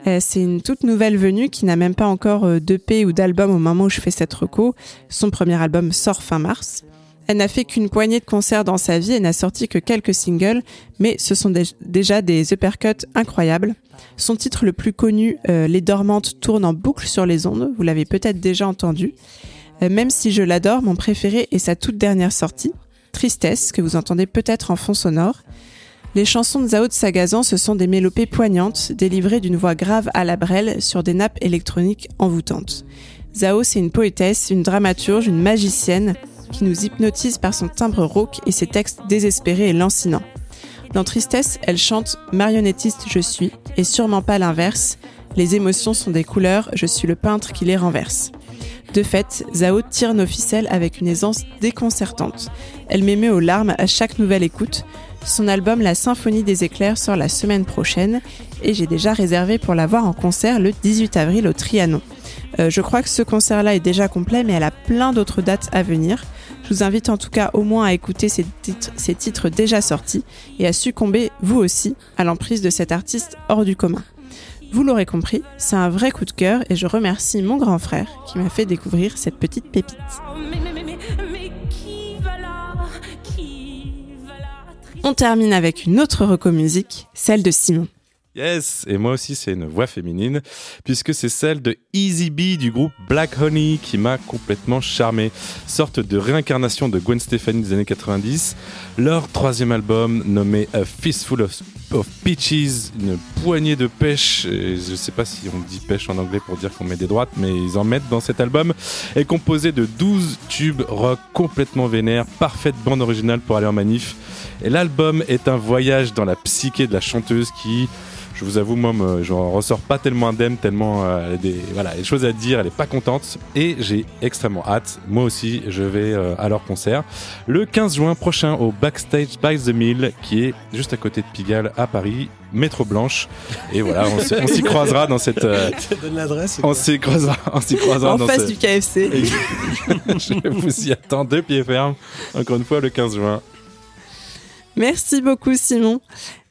Euh, c'est une toute nouvelle venue qui n'a même pas encore euh, d'EP ou d'album au moment où je fais cette reco. Son premier album sort fin mars. Elle n'a fait qu'une poignée de concerts dans sa vie et n'a sorti que quelques singles, mais ce sont dé- déjà des uppercuts incroyables. Son titre le plus connu, euh, Les Dormantes, tourne en boucle sur les ondes, vous l'avez peut-être déjà entendu. Même si je l'adore, mon préféré est sa toute dernière sortie, Tristesse, que vous entendez peut-être en fond sonore. Les chansons de Zao de Sagazan, ce sont des mélopées poignantes, délivrées d'une voix grave à la brelle sur des nappes électroniques envoûtantes. Zao, c'est une poétesse, une dramaturge, une magicienne qui nous hypnotise par son timbre rauque et ses textes désespérés et lancinants. Dans Tristesse, elle chante Marionnettiste je suis, et sûrement pas l'inverse. Les émotions sont des couleurs, je suis le peintre qui les renverse. De fait, Zao tire nos ficelles avec une aisance déconcertante. Elle m'émeut aux larmes à chaque nouvelle écoute. Son album La Symphonie des éclairs sort la semaine prochaine et j'ai déjà réservé pour la voir en concert le 18 avril au Trianon. Euh, je crois que ce concert-là est déjà complet, mais elle a plein d'autres dates à venir. Je vous invite en tout cas au moins à écouter ces titres, titres déjà sortis et à succomber, vous aussi, à l'emprise de cet artiste hors du commun. Vous l'aurez compris, c'est un vrai coup de cœur et je remercie mon grand frère qui m'a fait découvrir cette petite pépite. On termine avec une autre reco musique, celle de Simon. Yes, et moi aussi c'est une voix féminine, puisque c'est celle de Easy B du groupe Black Honey qui m'a complètement charmé. Sorte de réincarnation de Gwen Stefani des années 90. Leur troisième album nommé A Fistful of, of Peaches, une poignée de pêche, et je sais pas si on dit pêche en anglais pour dire qu'on met des droites, mais ils en mettent dans cet album, est composé de 12 tubes rock complètement vénères, parfaite bande originale pour aller en manif. Et l'album est un voyage dans la psyché de la chanteuse qui, je vous avoue, moi, me- j'en ressors pas tellement indemne, tellement euh, des, voilà, des choses à dire, elle est pas contente. Et j'ai extrêmement hâte. Moi aussi, je vais euh, à leur concert le 15 juin prochain au Backstage by the Mill, qui est juste à côté de Pigalle à Paris, métro blanche. Et voilà, on s'y- croisera dans cette. euh, Ça donne l'adresse. on s'y croisera, on s'y croisera En dans face ce- du KFC. je vous y attends deux pieds fermes. Encore une fois, le 15 juin. Merci beaucoup Simon.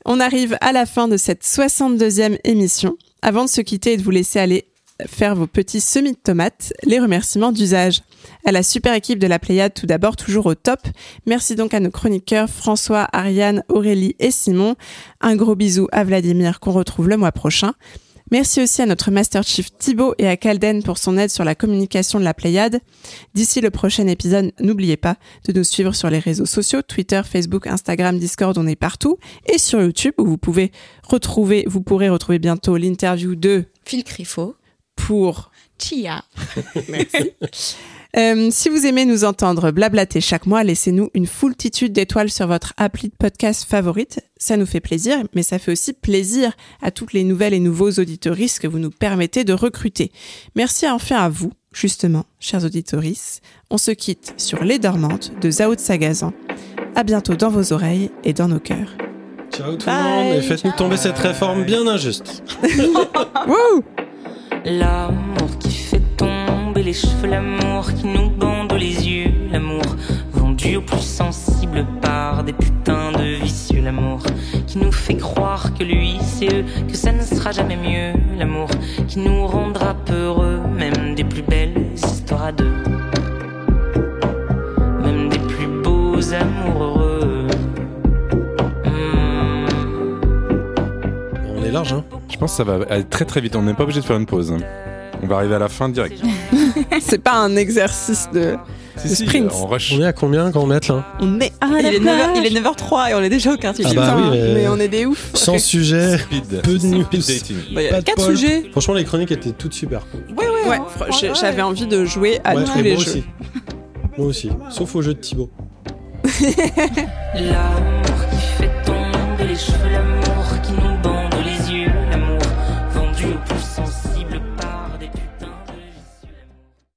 On arrive à la fin de cette 62e émission. Avant de se quitter et de vous laisser aller faire vos petits semis de tomates, les remerciements d'usage. À la super équipe de la Pléiade, tout d'abord, toujours au top. Merci donc à nos chroniqueurs François, Ariane, Aurélie et Simon. Un gros bisou à Vladimir qu'on retrouve le mois prochain. Merci aussi à notre Master Chief Thibaut et à Calden pour son aide sur la communication de la Pléiade. D'ici le prochain épisode, n'oubliez pas de nous suivre sur les réseaux sociaux, Twitter, Facebook, Instagram, Discord, on est partout. Et sur YouTube où vous pouvez retrouver, vous pourrez retrouver bientôt l'interview de Phil Crifo. pour Chia. Merci. Euh, si vous aimez nous entendre blablater chaque mois, laissez-nous une foultitude d'étoiles sur votre appli de podcast favorite. Ça nous fait plaisir, mais ça fait aussi plaisir à toutes les nouvelles et nouveaux auditoristes que vous nous permettez de recruter. Merci enfin à vous, justement, chers auditoristes. On se quitte sur Les Dormantes de Zao de Sagazan. À bientôt dans vos oreilles et dans nos cœurs. Ciao tout Bye. le monde et faites-nous tomber cette réforme bien injuste. Wouh L'amour qui les cheveux, l'amour qui nous bande les yeux, l'amour vendu aux plus sensibles par des putains de vicieux, l'amour qui nous fait croire que lui c'est eux, que ça ne sera jamais mieux, l'amour qui nous rendra peureux, même des plus belles histoires deux, même des plus beaux amours heureux. Hmm. On est large, hein Je pense que ça va aller très très vite. On n'est pas obligé de faire une pause. On va arriver à la fin direct. C'est pas un exercice de Si, Le si, sprint. rush. On est à combien quand on met là On est à Il est, 9h, plage. il est 9h03 et on est déjà au quartier. Ah bah oui, mais- mais on est des oufs. Sans sujet, Speed. peu de news. Bah, il y a Pas de 4 Paul. sujets. Franchement, les chroniques étaient toutes super. Ouais, ouais. Ouais, hein, ouais, j'avais envie de jouer à Ouais, tous les moi jeux. aussi. Moi aussi. Sauf au jeu de Thibaut. L'amour qui fait tomber les cheveux,